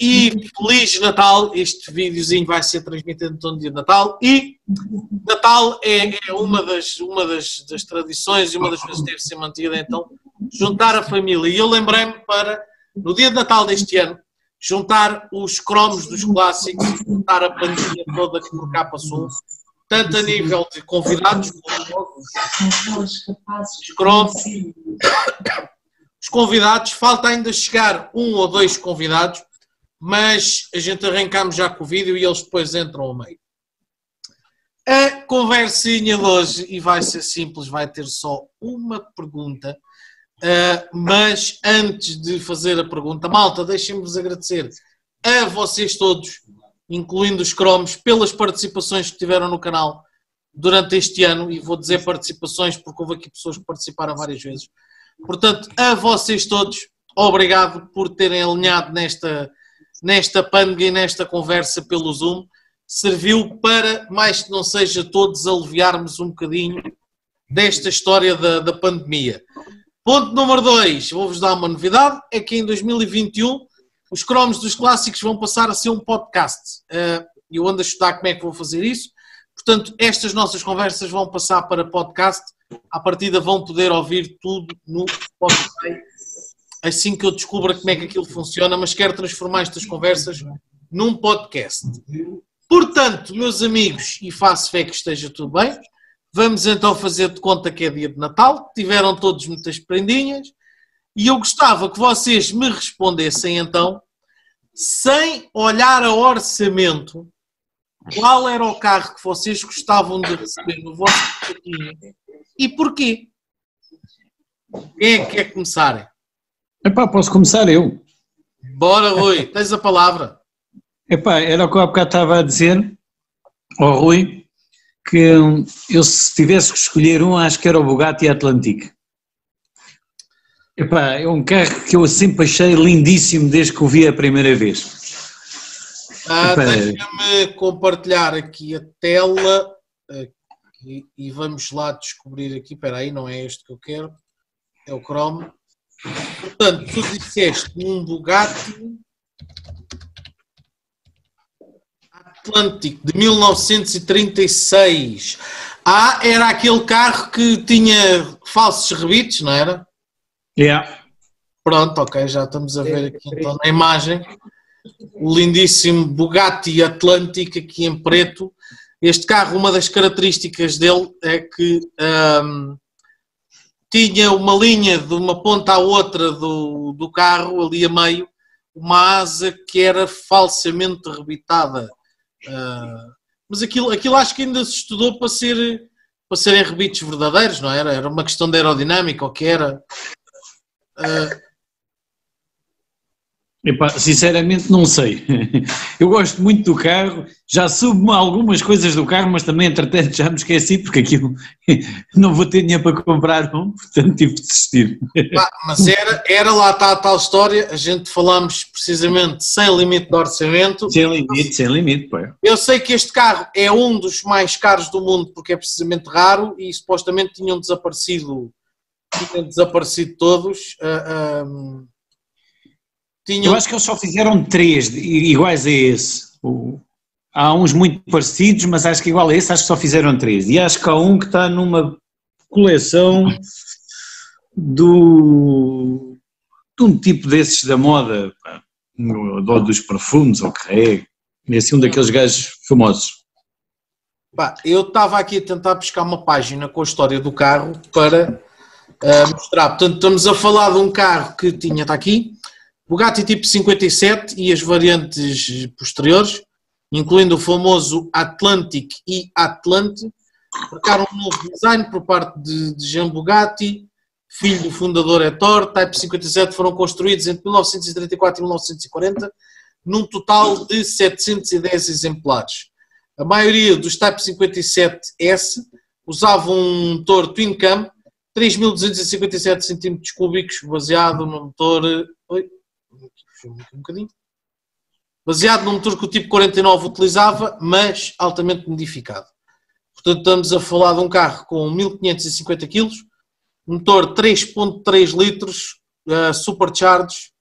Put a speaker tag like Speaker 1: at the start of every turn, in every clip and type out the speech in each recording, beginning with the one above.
Speaker 1: E Feliz Natal. Este videozinho vai ser transmitido no dia de Natal e Natal é, é uma, das, uma das, das, tradições e uma das coisas que deve ser mantida, então, juntar a família. E eu lembrei-me para, no dia de Natal deste ano, juntar os cromos dos clássicos, juntar a pandemia toda que por cá passou, tanto a nível de convidados os cromos os convidados, falta ainda chegar um ou dois convidados, mas a gente arrancamos já com o vídeo e eles depois entram ao meio. A conversinha de hoje, e vai ser simples, vai ter só uma pergunta, uh, mas antes de fazer a pergunta, malta, deixem-me-vos agradecer a vocês todos, incluindo os cromos, pelas participações que tiveram no canal durante este ano, e vou dizer participações porque houve aqui pessoas que participaram várias vezes. Portanto, a vocês todos, obrigado por terem alinhado nesta, nesta panga e nesta conversa pelo Zoom. Serviu para, mais que não seja todos, aliviarmos um bocadinho desta história da, da pandemia. Ponto número 2, vou-vos dar uma novidade, é que em 2021 os cromos dos clássicos vão passar a ser um podcast. Eh, eu ando a estudar como é que vou fazer isso. Portanto, estas nossas conversas vão passar para podcast à partida vão poder ouvir tudo no Spotify assim que eu descubra como é que aquilo funciona, mas quero transformar estas conversas num podcast. Portanto, meus amigos, e faço fé que esteja tudo bem, vamos então fazer de conta que é dia de Natal, tiveram todos muitas prendinhas, e eu gostava que vocês me respondessem então, sem olhar a orçamento, qual era o carro que vocês gostavam de receber no vosso e porquê? Quem é que quer começar?
Speaker 2: Epá, posso começar eu.
Speaker 1: Bora, Rui, tens a palavra.
Speaker 2: Epá, era o que eu há bocado estava a dizer ao Rui, que eu se tivesse que escolher um, acho que era o Bugatti Atlantic. Epá, é um carro que eu sempre achei lindíssimo desde que o vi a primeira vez.
Speaker 1: Ah, Deixa-me compartilhar aqui a tela e, e, vamos lá descobrir aqui, espera aí, não é este que eu quero, é o Chrome. Portanto, tu disseste um Bugatti Atlantic de 1936. Ah, era aquele carro que tinha falsos rebites, não era?
Speaker 2: Yeah.
Speaker 1: Pronto, ok, já estamos a ver aqui então na imagem o lindíssimo Bugatti Atlantic aqui em preto este carro, uma das características dele é que um, tinha uma linha de uma ponta à outra do, do carro, ali a meio, uma asa que era falsamente rebitada. Uh, mas aquilo, aquilo acho que ainda se estudou para, ser, para serem rebites verdadeiros, não era? Era uma questão de aerodinâmica, ou que era. Uh,
Speaker 2: Epá, sinceramente não sei. Eu gosto muito do carro, já subo algumas coisas do carro, mas também entretanto já me esqueci porque aquilo não vou ter dinheiro para comprar um, portanto tive de desistir.
Speaker 1: mas era, era lá está a tal história, a gente falamos precisamente sem limite de orçamento.
Speaker 2: Sem limite, sem limite. Pô.
Speaker 1: Eu sei que este carro é um dos mais caros do mundo porque é precisamente raro e supostamente tinham desaparecido, tinham desaparecido todos. Uh, uh,
Speaker 2: eu acho que eles só fizeram três iguais a esse. Há uns muito parecidos, mas acho que igual a esse, acho que só fizeram três. E acho que há um que está numa coleção do, de um tipo desses da moda, do, dos perfumes, ou que é, assim um daqueles gajos famosos.
Speaker 1: Pá, eu estava aqui a tentar buscar uma página com a história do carro para uh, mostrar. Portanto, estamos a falar de um carro que tinha, está aqui, Bugatti tipo 57 e as variantes posteriores, incluindo o famoso Atlantic e Atlante, marcaram um novo design por parte de, Jean Bugatti, filho do fundador Ettore. Type 57 foram construídos entre 1934 e 1940, num total de 710 exemplares. A maioria dos Type 57S usavam um motor Twin Cam 3.257 cm cúbicos, baseado no motor. Um bocadinho. Baseado no motor que o tipo 49 utilizava, mas altamente modificado. Portanto, estamos a falar de um carro com 1550 kg, motor 3.3 litros, uh, supercharged,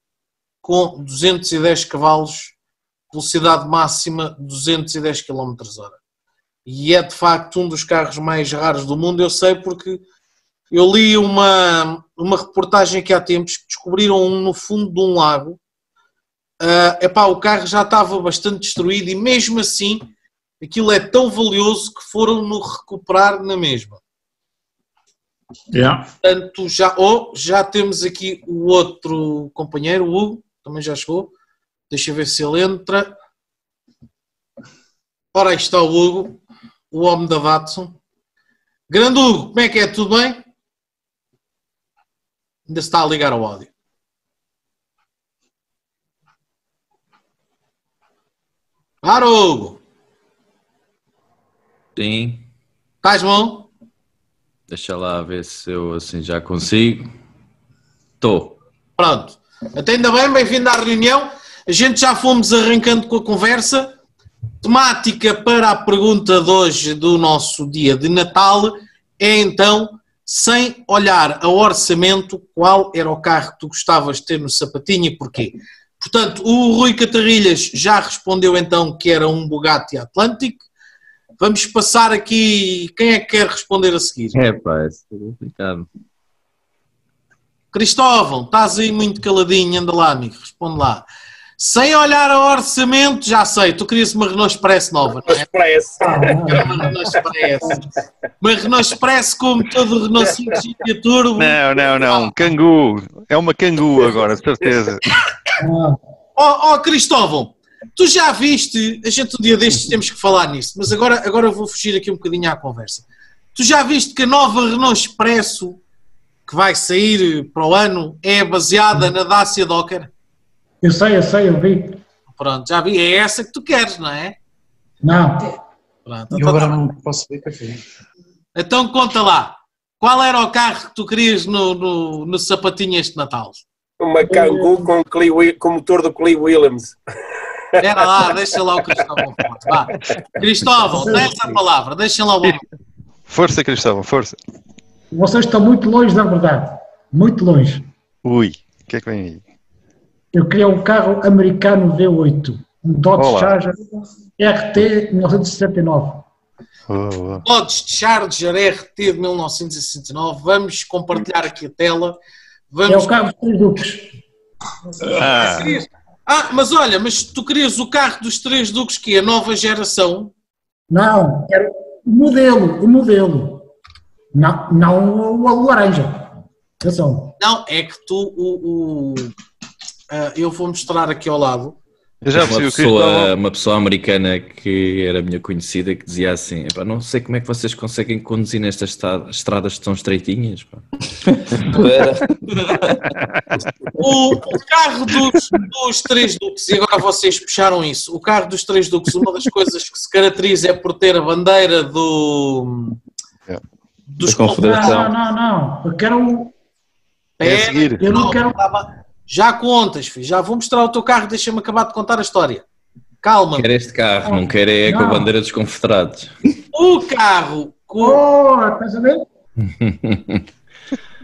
Speaker 1: com 210 cavalos, velocidade máxima 210 km hora. E é de facto um dos carros mais raros do mundo, eu sei porque eu li uma, uma reportagem aqui há tempos que descobriram um no fundo de um lago. Uh, epá, o carro já estava bastante destruído e mesmo assim aquilo é tão valioso que foram no recuperar na mesma.
Speaker 2: Yeah.
Speaker 1: Portanto, já, oh, já temos aqui o outro companheiro, o Hugo, também já chegou. Deixa eu ver se ele entra. Ora, aí está o Hugo, o homem da Watson. Grande Hugo, como é que é? Tudo bem? Ainda está a ligar ao áudio. Hugo.
Speaker 3: Sim.
Speaker 1: Estás bom?
Speaker 3: Deixa lá ver se eu assim já consigo. Estou.
Speaker 1: Pronto. Até ainda bem, bem-vindo à reunião. A gente já fomos arrancando com a conversa. Temática para a pergunta de hoje do nosso dia de Natal é então, sem olhar ao orçamento, qual era o carro que tu gostavas de ter no sapatinho e porquê? Portanto, o Rui Catarrilhas já respondeu então que era um Bugatti Atlantic. Vamos passar aqui. Quem é que quer responder a seguir?
Speaker 3: É, pá, é complicado.
Speaker 1: Cristóvão, estás aí muito caladinho, anda lá, amigo, responde lá. Sem olhar ao orçamento, já sei, tu querias uma Renault Express nova, não é?
Speaker 4: Express.
Speaker 1: Uma Renault Express. Uma Renault Express como todo Renault 5 GT Turbo.
Speaker 5: Não, não, não. Cangu. É uma cangu agora, de certeza.
Speaker 1: Ó oh, Cristóvão, tu já viste, a gente um dia destes temos que falar nisso, mas agora, agora eu vou fugir aqui um bocadinho à conversa. Tu já viste que a nova Renault Expresso que vai sair para o ano é baseada na Dacia Docker?
Speaker 4: Eu sei, eu sei, eu vi.
Speaker 1: Pronto, já vi, é essa que tu queres, não é?
Speaker 4: Não.
Speaker 1: Pronto,
Speaker 2: Eu
Speaker 1: então,
Speaker 2: agora
Speaker 1: tá-
Speaker 2: não posso ver café.
Speaker 1: então conta lá, qual era o carro que tu querias no, no, no sapatinho este Natal?
Speaker 6: Uma Kangoo com, Clee Wi- com motor do Clee Williams.
Speaker 1: Era lá, deixa lá o Cristóvão. Vá. Cristóvão, tens a palavra, deixa lá o.
Speaker 5: Força, Cristóvão, força.
Speaker 4: Vocês estão muito longe da verdade. Muito longe.
Speaker 5: Ui, o que é que vem aí?
Speaker 4: Eu queria um carro americano V8. Um Dodge
Speaker 5: Olá.
Speaker 4: Charger RT 1969.
Speaker 5: Oh, oh.
Speaker 1: Dodge Charger RT de 1969. Vamos compartilhar aqui a tela.
Speaker 4: É
Speaker 1: Vamos.
Speaker 4: o carro dos três duques.
Speaker 5: Ah,
Speaker 1: Ah, mas olha, mas tu querias o carro dos três duques que é a nova geração?
Speaker 4: Não, era o modelo, o modelo. Não, não o, o laranja. Atenção.
Speaker 1: Não, é que tu o, o- ah, eu vou mostrar aqui ao lado.
Speaker 5: eu já
Speaker 3: uma, pessoa, uma pessoa americana que era minha conhecida que dizia assim: "Epá, não sei como é que vocês conseguem conduzir nestas estra- estradas tão estreitinhas. pá."
Speaker 1: O, o carro dos, dos três duques, e agora vocês puxaram isso. O carro dos três duques, uma das coisas que se caracteriza é por ter a bandeira do.
Speaker 5: É.
Speaker 1: Dos
Speaker 3: Confederação.
Speaker 4: Não, não, não, não. Eu quero o.
Speaker 5: É a seguir.
Speaker 4: Eu não quero.
Speaker 1: Já contas, filho. Já vou mostrar o teu carro, deixa-me acabar de contar a história. Calma.
Speaker 3: Quer este carro, não quer é com a bandeira dos confederados.
Speaker 1: O carro, com,
Speaker 4: Oh, estás a ver?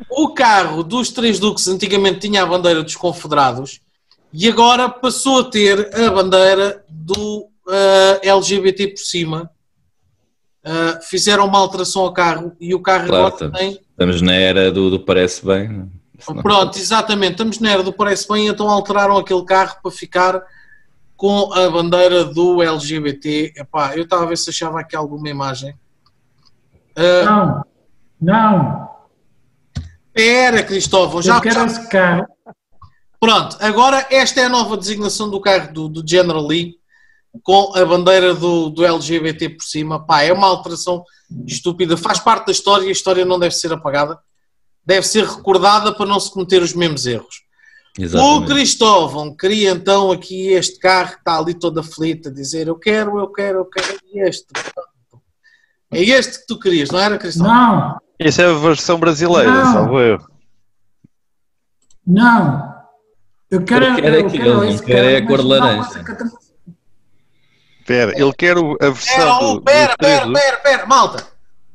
Speaker 1: o carro dos três duques antigamente tinha a bandeira dos confederados e agora passou a ter a bandeira do ah, LGBT por cima. Ah, fizeram uma alteração ao carro e o carro
Speaker 3: Claro,
Speaker 1: agora
Speaker 3: estamos,
Speaker 1: tem.
Speaker 3: estamos na era do, do parece bem. Não-
Speaker 1: Pronto, exatamente. Estamos na era do Parece Bem, então alteraram aquele carro para ficar com a bandeira do LGBT. Epá, eu estava a ver se achava aqui alguma imagem. Ah,
Speaker 4: Não. Não.
Speaker 1: Espera, Cristóvão, já,
Speaker 4: Eu quero
Speaker 1: já-
Speaker 4: esse carro.
Speaker 1: Pronto, agora esta é a nova designação do carro do, do General Lee com a bandeira do, do LGBT por cima. Pá, é uma alteração estúpida, faz parte da história e a história não deve ser apagada. Deve ser recordada para não se cometer os mesmos erros. O
Speaker 3: Exatamente.
Speaker 1: Cristóvão queria então aqui este carro que está ali todo aflito a dizer eu quero, eu quero, eu quero este. É este que tu querias, não era, Cristóvão?
Speaker 4: Não.
Speaker 5: Essa é a versão brasileira,
Speaker 4: Não.
Speaker 5: salvo eu.
Speaker 4: Não. Eu quero.
Speaker 3: Eu quero
Speaker 4: eu
Speaker 3: aquele, não
Speaker 4: esse
Speaker 3: quero é a
Speaker 4: carro,
Speaker 3: cor laranja.
Speaker 5: Espera, ele quer o- a versão do,
Speaker 1: pera, pera, pera, pera, malta.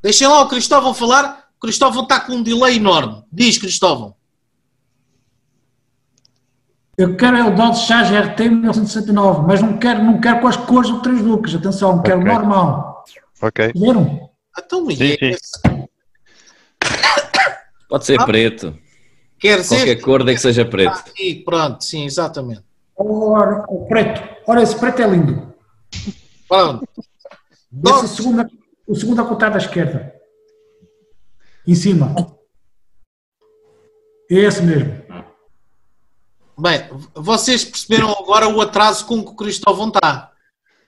Speaker 1: Deixem lá o Cristóvão falar. Cristóvão está com um delay enorme. Diz, Cristóvão.
Speaker 4: Eu quero é o Dodge Charge RT 1969, mas não quero, não quero com as cores do 3 Lucas, atenção, quero normal.
Speaker 5: Ok.
Speaker 4: Viram?
Speaker 1: Então, e
Speaker 5: Sim,
Speaker 1: é
Speaker 5: sim.
Speaker 3: Pode ser
Speaker 1: Ah.
Speaker 3: preto.
Speaker 1: Queres
Speaker 3: Qualquer
Speaker 1: este?
Speaker 3: cor, nem que seja preto.
Speaker 1: Aqui, pronto, sim, exatamente.
Speaker 4: Ora, o preto. Ora, esse preto é lindo.
Speaker 1: Pronto.
Speaker 4: Esse o segundo, o segundo a contar da esquerda. Em cima. É esse mesmo.
Speaker 1: Bem, vocês perceberam agora o atraso com que o Cristóvão está.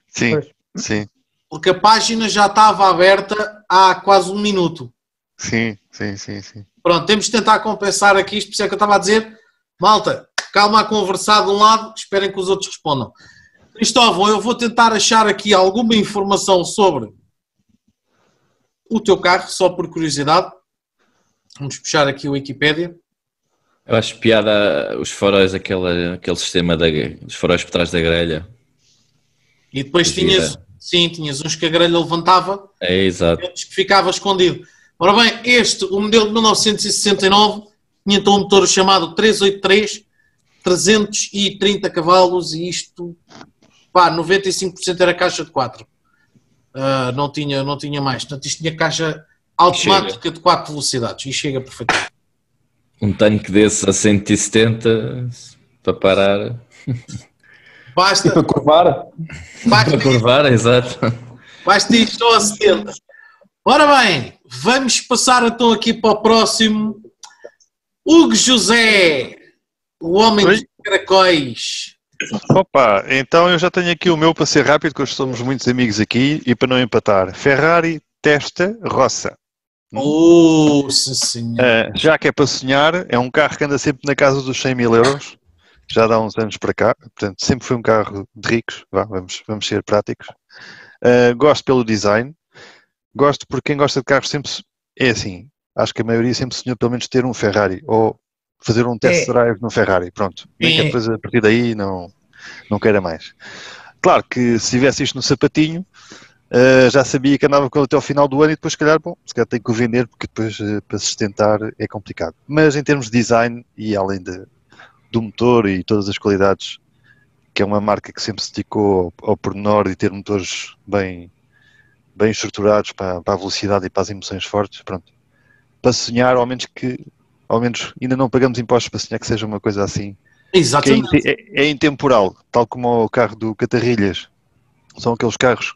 Speaker 5: Sim,
Speaker 4: Pois.
Speaker 5: sim,
Speaker 1: Porque a página já estava aberta há quase um minuto.
Speaker 5: sim, sim, sim, sim.
Speaker 1: Pronto, temos de tentar compensar aqui, isto por isso é que eu estava a dizer, malta, calma a conversar de um lado, esperem que os outros respondam. Cristóvão, eu vou tentar achar aqui alguma informação sobre o teu carro, só por curiosidade. Vamos puxar aqui o Wikipédia.
Speaker 3: Eu acho piada os faróis, aquele, aquele sistema da, dos faróis por trás da grelha.
Speaker 1: E depois
Speaker 3: Gira.
Speaker 1: tinhas, sim, tinhas uns que a grelha levantava
Speaker 3: É exato.
Speaker 1: e outros que ficava escondido. Ora bem, este, o modelo de 1969, tinha então um motor chamado 383, 330 cavalos e isto, pá, 95% era caixa de 4. Ah, não, tinha, não tinha mais. Portanto, isto tinha caixa automática de 4 velocidades e chega perfeitamente.
Speaker 3: Um tanque desses a 170 para parar,
Speaker 1: Basta,
Speaker 7: Para curvar,
Speaker 1: basta,
Speaker 3: para curvar, exato.
Speaker 1: basta ir só a 70. Ora bem, vamos passar então aqui para o próximo. Hugo José, o homem
Speaker 5: Oi?
Speaker 1: dos caracóis.
Speaker 5: Opa, então eu já tenho aqui o meu para ser rápido, que hoje somos muitos amigos aqui e para não empatar. Ferrari Testa Rossa.
Speaker 1: Oh, sim senhor.
Speaker 5: Uh, já que é para sonhar, é um carro que anda sempre na casa dos 100 mil euros, já dá uns anos para cá, portanto sempre foi um carro de ricos, vá, vamos, vamos ser práticos. Uh, gosto pelo design, gosto porque quem gosta de carros sempre se- é assim, acho que a maioria sempre sonhou pelo menos ter um Ferrari ou fazer um test
Speaker 4: É.
Speaker 5: drive no Ferrari, pronto, nem que
Speaker 1: É.
Speaker 5: depois a partir daí não, não queira mais. Claro que se tivesse isto no sapatinho, Uh, já sabia que andava com ele até ao final do ano e depois, se calhar, bom, se calhar tenho que o vender porque depois uh, para sustentar é complicado. Mas em termos de design e além de, do motor e todas as qualidades, que é uma marca que sempre se dedicou ao, ao pormenor e ter motores bem, bem estruturados para, para a velocidade e para as emoções fortes, pronto. Para sonhar, ao menos que, ao menos ainda não pagamos impostos para sonhar que seja uma coisa assim é,
Speaker 1: Exatamente.
Speaker 5: inte- é- é intemporal, tal como o carro do Catarrilhas. São aqueles carros,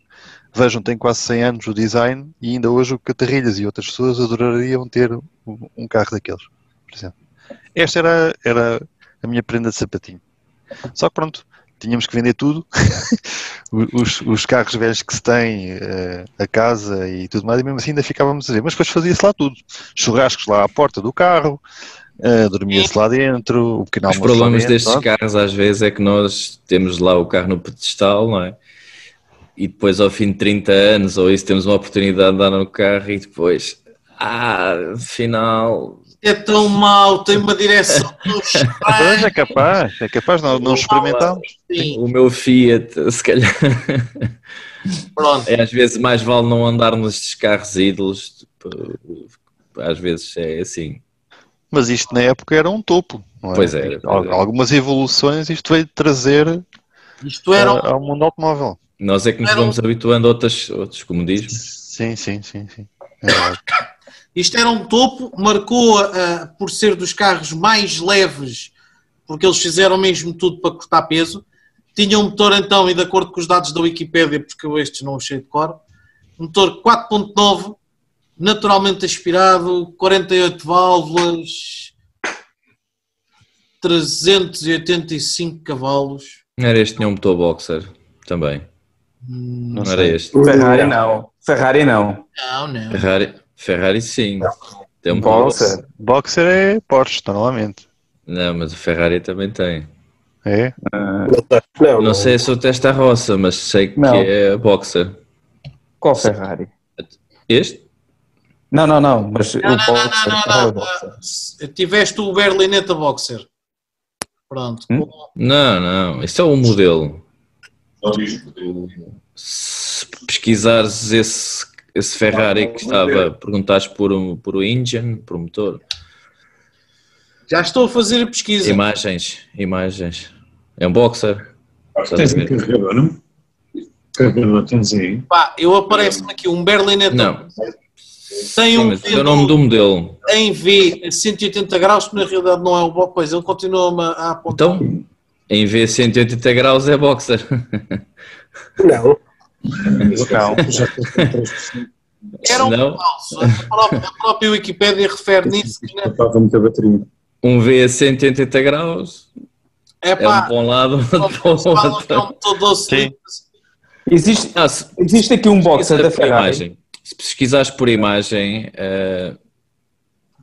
Speaker 5: vejam, têm quase 100 anos o design e ainda hoje o Catarrilhas e outras pessoas adorariam ter um, carro daqueles, por exemplo. Esta era, era a minha prenda de sapatinho. Só que pronto, tínhamos que vender tudo, os, os carros velhos que se têm, eh, a casa e tudo mais, e mesmo assim ainda ficávamos a ver. Mas depois fazia-se lá tudo. Churrascos lá à porta do carro, eh, dormia-se lá dentro, o pequeno
Speaker 3: Os problemas
Speaker 5: dentro,
Speaker 3: destes carros às vezes é que nós temos lá o carro no pedestal, não é? E depois ao fim de 30 anos ou isso temos uma oportunidade de andar no carro e depois, ah, afinal,
Speaker 1: É tão mau, tem uma direção tão
Speaker 5: Pois
Speaker 1: estranha.
Speaker 5: é capaz, é capaz, não, não experimentámos.
Speaker 1: Sim,
Speaker 3: o meu Fiat, se calhar,
Speaker 1: pronto.
Speaker 3: é, às vezes mais vale não andar nestes carros ídolos, tipo, às vezes é assim.
Speaker 5: Mas isto na época era um topo. não é?
Speaker 3: Pois era.
Speaker 5: Algumas evoluções isto veio trazer
Speaker 1: Isto era, um-
Speaker 5: ah, ao mundo automóvel.
Speaker 3: Nós é que nos
Speaker 1: Era um-
Speaker 3: vamos habituando a outras, outros comodismos.
Speaker 5: Sim, sim, sim, sim. É
Speaker 1: isto era um topo, marcou ah, por ser dos carros mais leves, porque eles fizeram mesmo tudo para cortar peso. Tinha um motor então, e de acordo com os dados da Wikipédia, porque eu estes não achei de cor, um motor 4.9, naturalmente aspirado, 48 válvulas, 385 cavalos.
Speaker 3: Era este, tinha um motor boxer também. Não, era
Speaker 5: sei.
Speaker 3: este.
Speaker 7: Ferrari não. Ferrari não.
Speaker 1: Não, não.
Speaker 3: Ferrari, Ferrari sim. Tem um motor
Speaker 7: Boxer.
Speaker 5: Boxer é Porsche, normalmente.
Speaker 3: Não, mas o Ferrari também tem.
Speaker 5: É?
Speaker 6: Não,
Speaker 3: Não sei se o testa roça, mas sei que
Speaker 7: Não.
Speaker 3: é boxer.
Speaker 7: Qual Ferrari?
Speaker 3: Este?
Speaker 7: Não, não, não, mas
Speaker 1: Não,
Speaker 7: o
Speaker 1: não, não,
Speaker 7: Boxer.
Speaker 1: não,
Speaker 7: qual é
Speaker 1: não,
Speaker 7: o Boxer?
Speaker 1: não. Tiveste o Berlinetta Boxer. Pronto.
Speaker 7: Hum?
Speaker 3: Não, não. Isso é o modelo. Se pesquisares esse, esse Ferrari que estava, perguntares por, um, por o engine, por o motor.
Speaker 1: Já estou a fazer a pesquisa.
Speaker 3: Imagens, imagens. É um boxer.
Speaker 2: Tens um carregador, não? Carregador, tens aí.
Speaker 1: Pá, eu aparece-me aqui um Berlinetta.
Speaker 3: Não.
Speaker 1: Tem
Speaker 3: Sim,
Speaker 1: um
Speaker 3: é o nome do modelo.
Speaker 1: em V a 180 graus, que na realidade não é o bom. Pois, ele continua-me a apontar.
Speaker 3: Então, em vez de 180 graus é boxer.
Speaker 6: Não.
Speaker 7: Não.
Speaker 2: Já estou com 3%.
Speaker 1: Era um
Speaker 3: Não.
Speaker 1: falso. A própria, a própria Wikipédia refere nisso. Que, né?
Speaker 2: Estava muita bateria.
Speaker 3: Um V a 180 graus
Speaker 1: É
Speaker 3: é um
Speaker 1: pá,
Speaker 3: para um lado, outro para
Speaker 1: é
Speaker 3: o
Speaker 1: um
Speaker 3: outro.
Speaker 7: Existe,
Speaker 3: Ah, se,
Speaker 7: existe aqui um boxer da Ferrari.
Speaker 3: imagem, se pesquisares por imagem eh,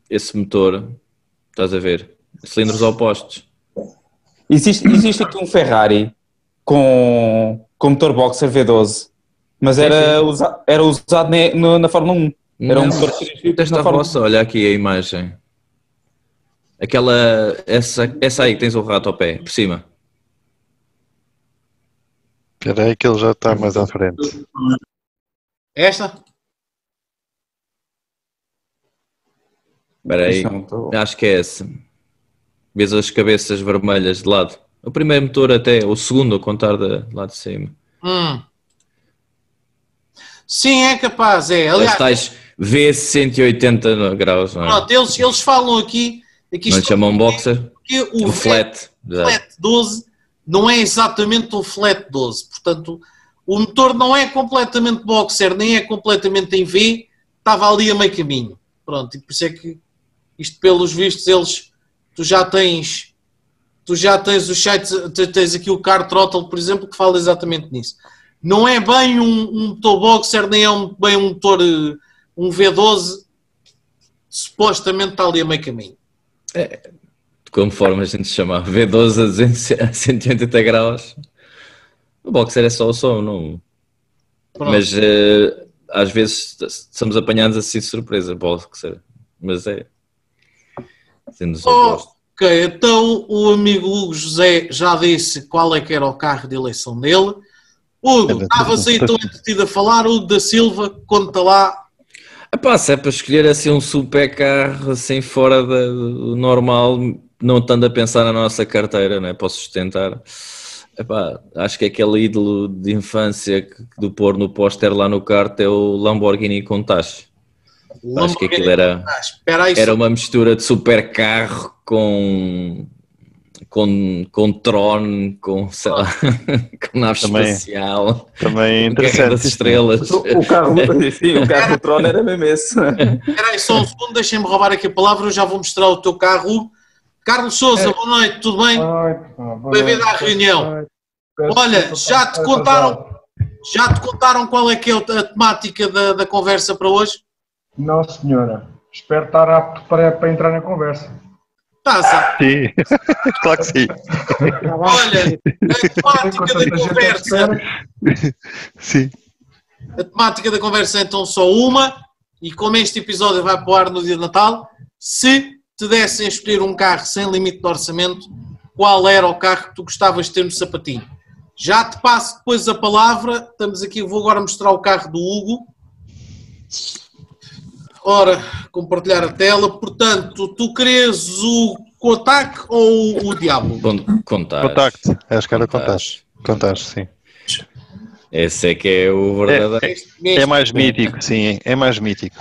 Speaker 3: esse motor, estás a ver? Cilindros opostos.
Speaker 7: Existe, existe aqui um Ferrari com, com motor boxer V12, mas era, usa, era usado ne- no- na Fórmula 1. Era um
Speaker 3: Não,
Speaker 7: motor de três
Speaker 3: Desta
Speaker 7: na Fórmula
Speaker 3: vossa, olha aqui a imagem. Aquela, essa, essa aí que tens o rato ao pé, por cima.
Speaker 5: Espera aí que ele já está mais à frente.
Speaker 1: Esta?
Speaker 3: Espera aí,
Speaker 7: estou-
Speaker 3: acho que é esse. Vês as cabeças vermelhas de lado. O primeiro motor até, o segundo a contar de lá de cima.
Speaker 1: Hum. Sim, é capaz, é. Aliás,
Speaker 3: tais V180 graus, não é?
Speaker 1: pronto, eles, eles falam aqui. aqui
Speaker 3: Não chamam boxer?
Speaker 1: que o
Speaker 3: O flat.
Speaker 1: flat 12 não é exatamente um flat 12. Portanto, o motor não é completamente boxer, nem é completamente em V, estava ali a meio caminho. Pronto, e por isso é que isto, pelos vistos, eles. Tu já tens. Tu já tens os sites, tu tens aqui o Car Throttle, por exemplo, que fala exatamente nisso. Não é bem um, um motor boxer, nem é um- bem um motor eh, um V12, supostamente está ali a meio caminho.
Speaker 3: Conforme a gente chama, V12 a 200 a 180 graus. O boxer é só o som, não.
Speaker 1: Pronto.
Speaker 3: Mas eh, às vezes somos apanhados assim de surpresa, boxer. Mas é. Sendo os opostos.
Speaker 1: Ok, então o amigo Hugo José já disse qual é que era o carro de eleição dele. Hugo, estavas aí tão entretido a falar, Hugo da Silva, conta lá.
Speaker 3: Epá, se é para escolher assim um super carro assim fora do normal, não estando a pensar na nossa carteira, né, para o sustentar. Epá, acho que aquele ídolo de infância que, do pôr no póster lá no kart é o Lamborghini Countach. Acho que aquilo era,
Speaker 1: Ah, aí,
Speaker 3: era
Speaker 1: só-
Speaker 3: uma mistura de super carro com com, com Tron, com, sei lá, com nave
Speaker 5: Também.
Speaker 3: espacial,
Speaker 5: Também
Speaker 3: Guerra
Speaker 5: interessante.
Speaker 3: das Estrelas.
Speaker 7: O, o carro, sim, o carro do Tron era mesmo esse.
Speaker 1: espera aí só um segundo, deixem-me roubar aqui a palavra, eu já vou mostrar o teu carro. Carlos Souza, boa noite, tudo bem? Bem-vindo à reunião. Olha, já te contaram, já te contaram qual é que é a temática da, da conversa para hoje?
Speaker 8: Não, senhora. Espero estar apto para, para entrar na conversa.
Speaker 1: Tá, Zé.
Speaker 5: Sim, claro que sim.
Speaker 1: Olha, a temática da conversa
Speaker 5: Sim.
Speaker 1: A temática da conversa é então só uma, e como este episódio vai para o ar no dia de Natal, se te dessem a escolher um carro sem limite de orçamento, qual era o carro que tu gostavas de ter no sapatinho? Já te passo depois a palavra, estamos aqui, vou agora mostrar o carro do Hugo. Ora, compartilhar a tela, portanto, tu queres o Kotak ou o Diablo?
Speaker 3: Bom, contar.
Speaker 5: Contacto. Acho que era contacto. Contacto, sim.
Speaker 3: Esse é que é o verdadeiro.
Speaker 1: Este mesmo.
Speaker 5: É mais mítico, sim. É mais mítico.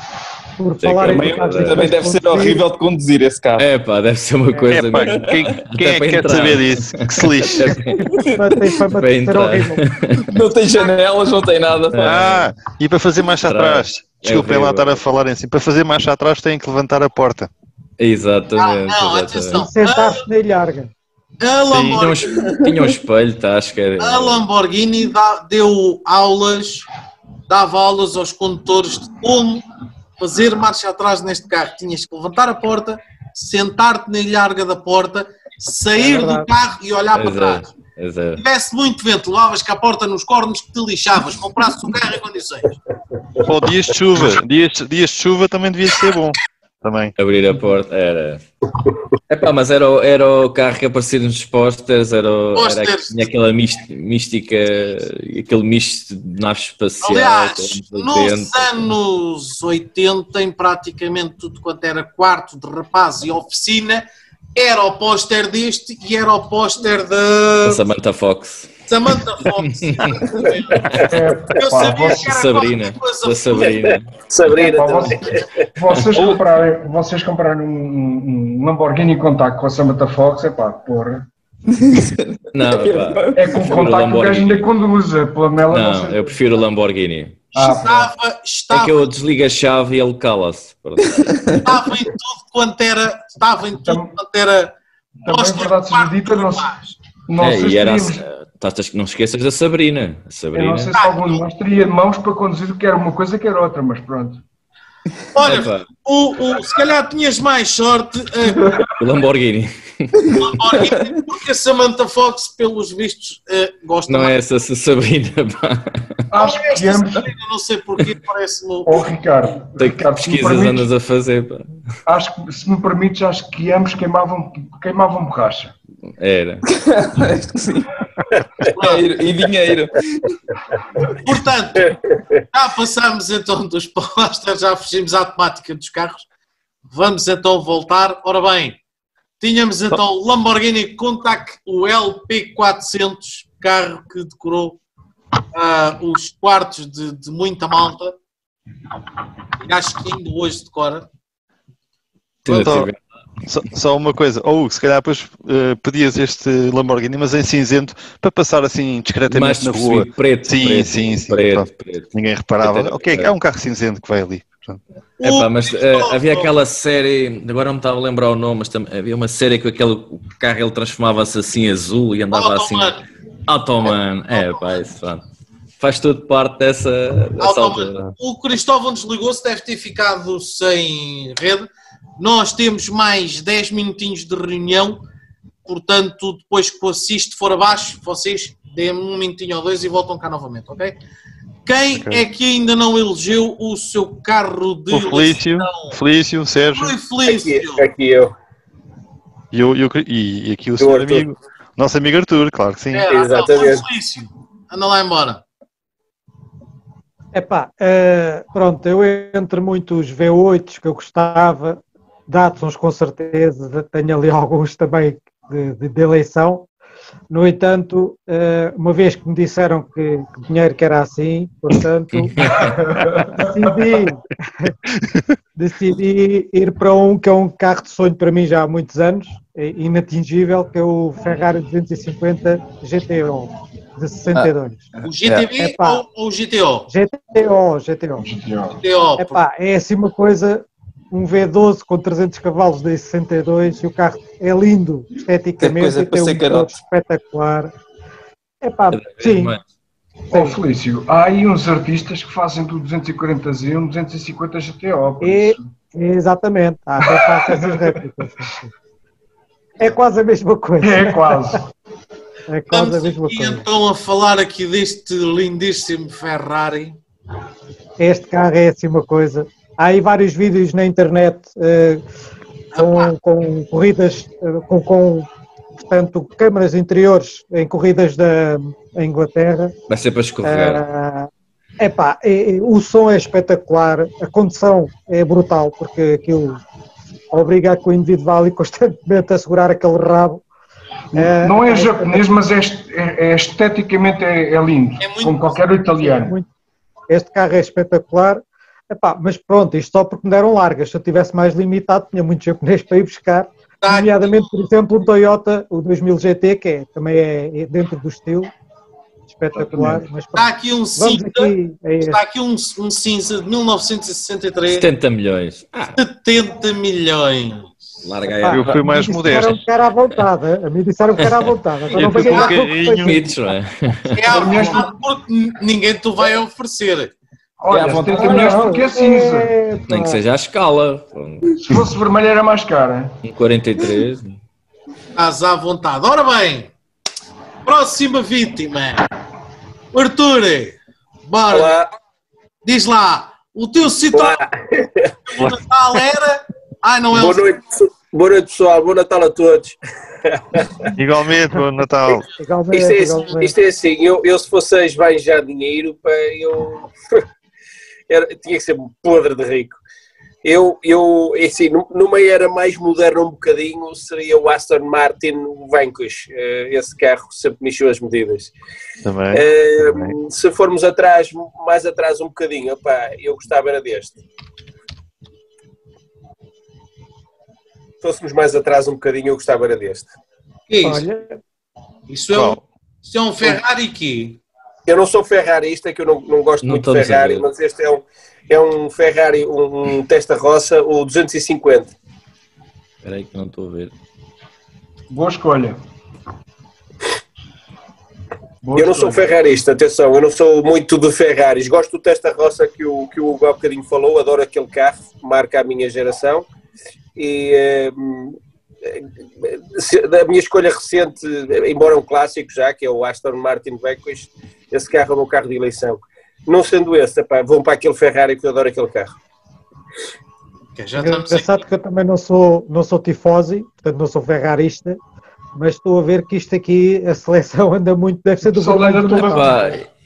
Speaker 8: Por falar
Speaker 3: que
Speaker 8: em
Speaker 7: Também, também deve ser horrível de conduzir esse carro.
Speaker 3: É pá, deve ser uma coisa.
Speaker 5: É, pá,
Speaker 3: mesmo.
Speaker 5: quem, quem é que quer
Speaker 3: entrar.
Speaker 5: saber disso? Que se lixe.
Speaker 7: Não tem janelas, não tem nada.
Speaker 5: Ah, e para fazer marcha
Speaker 3: Atrás.
Speaker 5: Desculpem lá
Speaker 3: horrível.
Speaker 5: estar a falar em si. Para fazer marcha atrás têm que levantar a porta.
Speaker 3: Exatamente.
Speaker 1: Ah, não,
Speaker 3: exatamente.
Speaker 1: atenção.
Speaker 8: Sentar-se na ilharga.
Speaker 1: A
Speaker 3: Tinha um,
Speaker 1: Lamborghini,
Speaker 3: es- tinha um espelho, tá, acho que era.
Speaker 1: a Lamborghini dá- deu aulas, dava aulas aos condutores de como fazer marcha atrás neste carro. Tinhas que levantar a porta, sentar-te na ilharga da porta, sair
Speaker 8: É
Speaker 1: do carro e olhar para trás.
Speaker 3: Exato.
Speaker 1: Se tivesse muito vento, levavas com a porta nos cornos que te lixavas, comprasses o carro em condições.
Speaker 5: Ou dias de chuva. Dias, dias de chuva também devia ser bom. Também.
Speaker 3: Abrir a porta, era. Epá, mas era, o- era o carro que aparecia nos posters, era, o- era tinha aquela mística, aquele misto de nave espacial.
Speaker 1: Aliás,
Speaker 3: anos
Speaker 1: nos
Speaker 3: 80.
Speaker 1: anos 80, em praticamente tudo quanto era quarto de rapaz e oficina, era o póster deste e era o póster da
Speaker 3: Samantha Fox.
Speaker 1: Samantha Fox. Eu sabia que era
Speaker 3: Sabrina. Da Sabrina.
Speaker 6: Sabrina
Speaker 8: pá, vocês, vocês comprarem, vocês comprarem um, um Lamborghini Contact com a Samantha Fox, é pá, porra.
Speaker 3: Não, pá.
Speaker 8: É com o contacto que o gajo
Speaker 3: Lamborghini.
Speaker 8: ainda conduz, a Pamela não,
Speaker 3: Não, eu prefiro o Lamborghini.
Speaker 8: Ah,
Speaker 1: Estava,
Speaker 3: É
Speaker 1: estava,
Speaker 3: que eu desligo a chave e ele cala-se.
Speaker 1: Estava em tudo quanto era. Estava em tudo quanto era.
Speaker 8: também,
Speaker 1: póster
Speaker 8: verdade
Speaker 1: de
Speaker 8: seja dita, não. Não
Speaker 3: É, e era tá- não esqueças da Sabrina. A
Speaker 8: eu não
Speaker 3: Sabrina.
Speaker 8: sei se algum de nós teria mãos para conduzir quer uma coisa quer outra, mas pronto.
Speaker 1: Olha, o, o- se calhar tinhas mais sorte eh,
Speaker 3: o Lamborghini.
Speaker 1: Lamborghini, porque a Samantha Fox, pelos vistos, eh, gosta
Speaker 3: Não é
Speaker 1: mais.
Speaker 3: essa a Sabrina. Pá.
Speaker 8: Acho que
Speaker 1: Esta
Speaker 8: ambos.
Speaker 1: Sabrina, não sei porquê, parece-me.
Speaker 8: Oh, Ricardo,
Speaker 3: Tem que
Speaker 8: Ricardo
Speaker 3: pesquisas
Speaker 8: permites,
Speaker 3: andas a fazer. Pá.
Speaker 8: acho que, se me permites, acho que ambos queimavam, queimavam borracha.
Speaker 3: Era.
Speaker 7: Acho que sim. Dinheiro, e dinheiro.
Speaker 1: Portanto, já passámos então dos posters, já fugimos à temática dos carros. Vamos então voltar. Ora bem, tínhamos então o Lamborghini Countach, o LP400, carro que decorou ah, os quartos de, de muita malta. E acho que ainda hoje decora.
Speaker 5: Então, Só, só uma coisa, ou se calhar depois eh, pedias este Lamborghini, mas em cinzento, para passar assim
Speaker 3: Mais
Speaker 5: discretamente na rua.
Speaker 3: preto.
Speaker 5: Sim,
Speaker 3: preto,
Speaker 5: sim, sim,
Speaker 3: Preto,
Speaker 5: pronto.
Speaker 3: preto.
Speaker 5: Ninguém reparava.
Speaker 3: Preto,
Speaker 5: Ok, é um carro cinzento que vai ali.
Speaker 1: O
Speaker 3: mas
Speaker 1: Cristóvão-
Speaker 3: havia aquela série, agora não me estava a lembrar o nome, mas também, havia uma série que aquele carro ele transformava-se assim azul e andava assim.
Speaker 1: Automan.
Speaker 3: Automan, é pá, isso pronto. Faz tudo parte dessa, dessa
Speaker 1: Automan.
Speaker 3: altura.
Speaker 1: O Cristóvão desligou-se, deve ter ficado sem rede. Nós temos mais 10 minutinhos de reunião, portanto, depois que o assiste for abaixo, vocês deem um minutinho ou dois e voltam cá novamente, ok? Quem
Speaker 5: Ok.
Speaker 1: é que ainda não elegeu o seu carro de
Speaker 5: o Felício,
Speaker 1: eleição?
Speaker 5: Felício, Sérgio
Speaker 6: Aqui,
Speaker 1: Felício.
Speaker 6: aqui eu.
Speaker 5: e, o- e o- e- e aqui o
Speaker 6: Eu,
Speaker 5: seu amigo, nosso amigo Arthur, claro que sim.
Speaker 1: É,
Speaker 6: Exatamente.
Speaker 1: Felício. Anda lá embora.
Speaker 9: Epá, eh, pronto, eu entre muitos V8s que eu gostava, Datsuns com certeza, tenho ali alguns também de, de- de eleição. No entanto, eh, uma vez que me disseram que, que dinheiro que era assim, portanto, decidi, decidi ir para um que é um carro de sonho para mim já há muitos anos, é inatingível, que é o Ferrari 250 GTO de 62.
Speaker 1: O GTB
Speaker 9: Epá.
Speaker 1: ou, ou o GTO?
Speaker 9: GTO, GTO.
Speaker 8: GTO.
Speaker 1: GTO.
Speaker 9: Epá, é assim uma coisa, um V12 com 300 cavalos de 62 e o carro é lindo esteticamente
Speaker 7: coisa para
Speaker 9: tem um
Speaker 7: ser
Speaker 9: motor espetacular. Epá, sim,
Speaker 3: Mas,
Speaker 8: Ó Felício, há aí uns artistas que fazem do 240Z um 250 GTO. Por
Speaker 9: E-
Speaker 8: isso.
Speaker 9: exatamente. Há quem faça essas réplicas. É quase a mesma coisa.
Speaker 8: É quase.
Speaker 9: É quase a
Speaker 1: Estamos
Speaker 9: mesma
Speaker 1: aqui
Speaker 9: coisa.
Speaker 1: então a falar aqui deste lindíssimo Ferrari.
Speaker 9: Este carro é assim uma coisa. Há aí vários vídeos na internet eh, com, com corridas, eh, com, com portanto, câmaras interiores em corridas da em Inglaterra.
Speaker 3: vai ser para escorregar.
Speaker 9: Ah, epá, é- é- o som é espetacular, a condução é brutal, porque aquilo obriga a que o indivíduo vá ali constantemente a segurar aquele rabo.
Speaker 8: Não é
Speaker 9: epá,
Speaker 8: japonês, mas é, é- é esteticamente é, é lindo.
Speaker 1: É muito-
Speaker 8: como qualquer italiano.
Speaker 9: Este carro é espetacular. Epá, mas pronto, isto só porque me deram largas. Se eu tivesse mais limitado, tinha muito japonês para ir buscar.
Speaker 1: Aqui,
Speaker 9: Nomeadamente, por exemplo, um Toyota, o 2000 GT, que é, também é, é dentro do estilo. Espetacular. Mas
Speaker 1: está aqui um
Speaker 9: vamos
Speaker 1: cinza,
Speaker 9: aqui este.
Speaker 1: está aqui um, um cinza de 1963,
Speaker 3: 70 milhões. Ah,
Speaker 1: 70 milhões.
Speaker 3: larga aí.
Speaker 5: Eu fui mais
Speaker 9: me
Speaker 5: modesto.
Speaker 9: disseram que era à vontade, a mim disseram que era à vontade.
Speaker 5: Eu
Speaker 9: não
Speaker 3: não é?
Speaker 1: É à vontade porque ninguém te vai oferecer.
Speaker 8: Olha,
Speaker 7: É vontade.
Speaker 8: 70 milhões porque é cinza.
Speaker 9: É,
Speaker 3: Nem que seja à escala.
Speaker 8: Se fosse vermelho era mais cara.
Speaker 3: Um 43.
Speaker 1: Estás à vontade. Ora bem, próxima vítima. Arthur, bora,
Speaker 6: Olá,
Speaker 1: diz lá, o teu Citroën o Natal era... Ai, não é
Speaker 6: boa
Speaker 1: o
Speaker 6: noite, boa noite pessoal, bom Natal a todos.
Speaker 5: Igualmente, bom Natal.
Speaker 9: Igualmente,
Speaker 6: Isto é, assim-
Speaker 9: igualmente.
Speaker 6: isto é assim, eu, eu se fosse a esbanjar dinheiro, pá, eu era- tinha que ser podre de rico. Eu, eu assim, nu- numa era mais moderna um bocadinho, seria o Aston Martin Vanquish. Eh, Esse carro sempre me encheu as medidas.
Speaker 5: Também.
Speaker 6: Eh, se formos atrás, mais atrás um bocadinho, opá, eu gostava era deste. Se fôssemos mais atrás um bocadinho, eu gostava era deste.
Speaker 1: É isso?
Speaker 9: Olha,
Speaker 1: Isso é, um, isso é um Ferrari que
Speaker 6: Eu não sou ferrarista, que eu não, não gosto
Speaker 3: Não
Speaker 6: muito de Ferrari, mas este é um, é um Ferrari, um, um testa-roça, o 250.
Speaker 3: Espera aí que não estou a ver.
Speaker 8: Boa escolha. Boa
Speaker 6: Eu não sou ferrarista, atenção, eu não sou muito de Ferraris. Gosto do testa-roça que o, que o Hugo há bocadinho falou, adoro aquele carro, marca a minha geração. E eh, da minha escolha recente, embora um clássico já, que é o Aston Martin Vanquish, esse carro é o meu carro de eleição. Não sendo esse, epá, vão para aquele Ferrari que eu adoro aquele carro.
Speaker 1: que já
Speaker 9: engraçado que eu também não sou, não sou tifosi, portanto não sou ferrarista, mas estou a ver que isto aqui, a seleção anda muito, deve ser do
Speaker 8: Só
Speaker 9: vermelho
Speaker 8: anda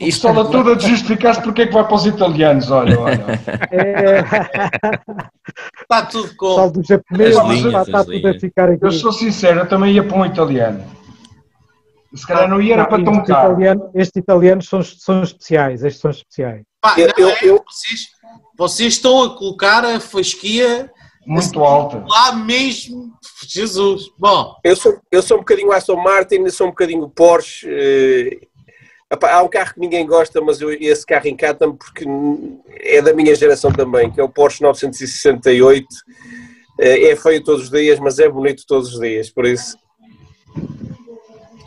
Speaker 3: isto
Speaker 8: pessoal a tudo a justificar-se porque é que vai para os italianos, olha, olha.
Speaker 9: É,
Speaker 1: Está tudo com.
Speaker 9: pessoal do japonês
Speaker 3: As
Speaker 9: está,
Speaker 3: linhas,
Speaker 9: está
Speaker 3: as
Speaker 9: tudo a ficar aqui.
Speaker 8: Eu sou sincero, eu também ia para um italiano. Se calhar não ia era para tão caro.
Speaker 9: italianos, estes italianos são, são especiais, estes são especiais.
Speaker 1: Pá,
Speaker 6: Eu-
Speaker 1: não,
Speaker 6: eu-
Speaker 1: é,
Speaker 6: eu-
Speaker 1: Vocês, vocês estão a colocar a fasquia
Speaker 8: Muito alta.
Speaker 1: lá mesmo. Jesus. Bom,
Speaker 6: Eu sou, eu sou um bocadinho Aston Martin, sou um bocadinho Porsche. eh, epá, há um carro que ninguém gosta, mas eu- esse carro encanta-me porque é da minha geração também, que é o Porsche 968. Eh, é feio todos os dias, mas é bonito todos os dias, por isso.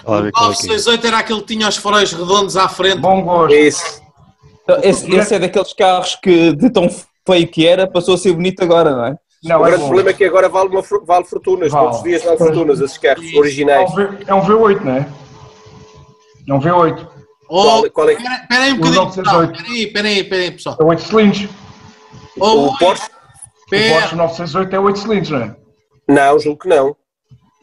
Speaker 5: Olha
Speaker 1: o
Speaker 5: qual é que é.
Speaker 1: 968 era aquele que tinha os faróis redondos à frente.
Speaker 8: Bom gosto.
Speaker 6: É isso.
Speaker 7: Esse, esse é daqueles carros que de tão feio que era passou a ser bonito agora, não é?
Speaker 8: Não,
Speaker 6: o
Speaker 8: é
Speaker 6: grande
Speaker 8: bom.
Speaker 6: problema é que agora vale, uma, vale fortunas,
Speaker 8: Vale.
Speaker 6: todos os dias vale fortunas, esses carros
Speaker 8: É
Speaker 6: originais.
Speaker 8: É um V8, não é? É um V8.
Speaker 1: Oh,
Speaker 6: Qual- qual é
Speaker 1: espera espera aí um
Speaker 8: O
Speaker 1: bocadinho,
Speaker 8: 968.
Speaker 1: pessoal. Espera aí, espera aí, espera aí, pessoal.
Speaker 8: É 8 cilindros.
Speaker 1: Oh,
Speaker 6: O Porsche?
Speaker 8: O. Porsche 968 é 8 cilindros, não é?
Speaker 6: Não, julgo que não.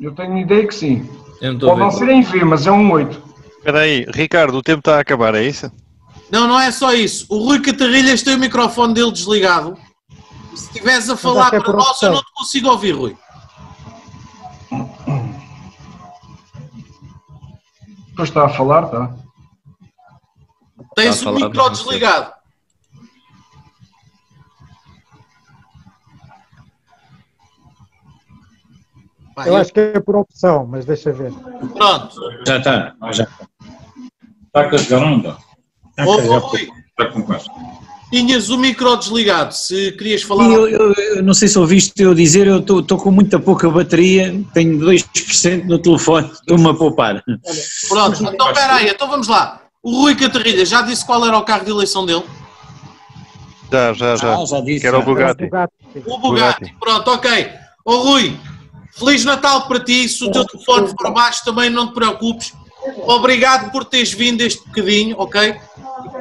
Speaker 8: Eu tenho ideia que sim.
Speaker 3: Não
Speaker 8: Pode não
Speaker 3: ver.
Speaker 8: ser em V, mas é um 8.
Speaker 5: Espera aí, Ricardo, o tempo está a acabar, é isso?
Speaker 1: Não, não é só isso. O Rui Catarrilhas tem o microfone dele desligado. Se estiveres a falar para nós, eu não te consigo ouvir, Rui.
Speaker 8: Depois está a falar, tá?
Speaker 1: Tens
Speaker 3: a
Speaker 1: o micro desligado. Pá,
Speaker 9: Eu
Speaker 1: eu-
Speaker 9: acho que é por opção, mas deixa ver.
Speaker 1: Pronto.
Speaker 2: Já está, já está. Está a jogar ou não está? Está com
Speaker 1: tinhas o micro desligado. Se querias falar.
Speaker 2: eu, eu- eu não sei se ouviste eu dizer, eu estou com muita pouca bateria, tenho 2% no telefone, estou-me a poupar.
Speaker 1: Pronto, então espera aí, então vamos lá. O Rui Catarrilha já disse qual era o carro de eleição dele?
Speaker 5: Já, já, já.
Speaker 2: Ah, já disse,
Speaker 5: Que era o
Speaker 2: já.
Speaker 5: Bugatti.
Speaker 9: Bugatti.
Speaker 1: O Bugatti. Pronto, ok. Ô Rui, Feliz Natal para ti. Se o teu telefone for baixo, também não te preocupes. Obrigado por teres vindo este bocadinho, ok?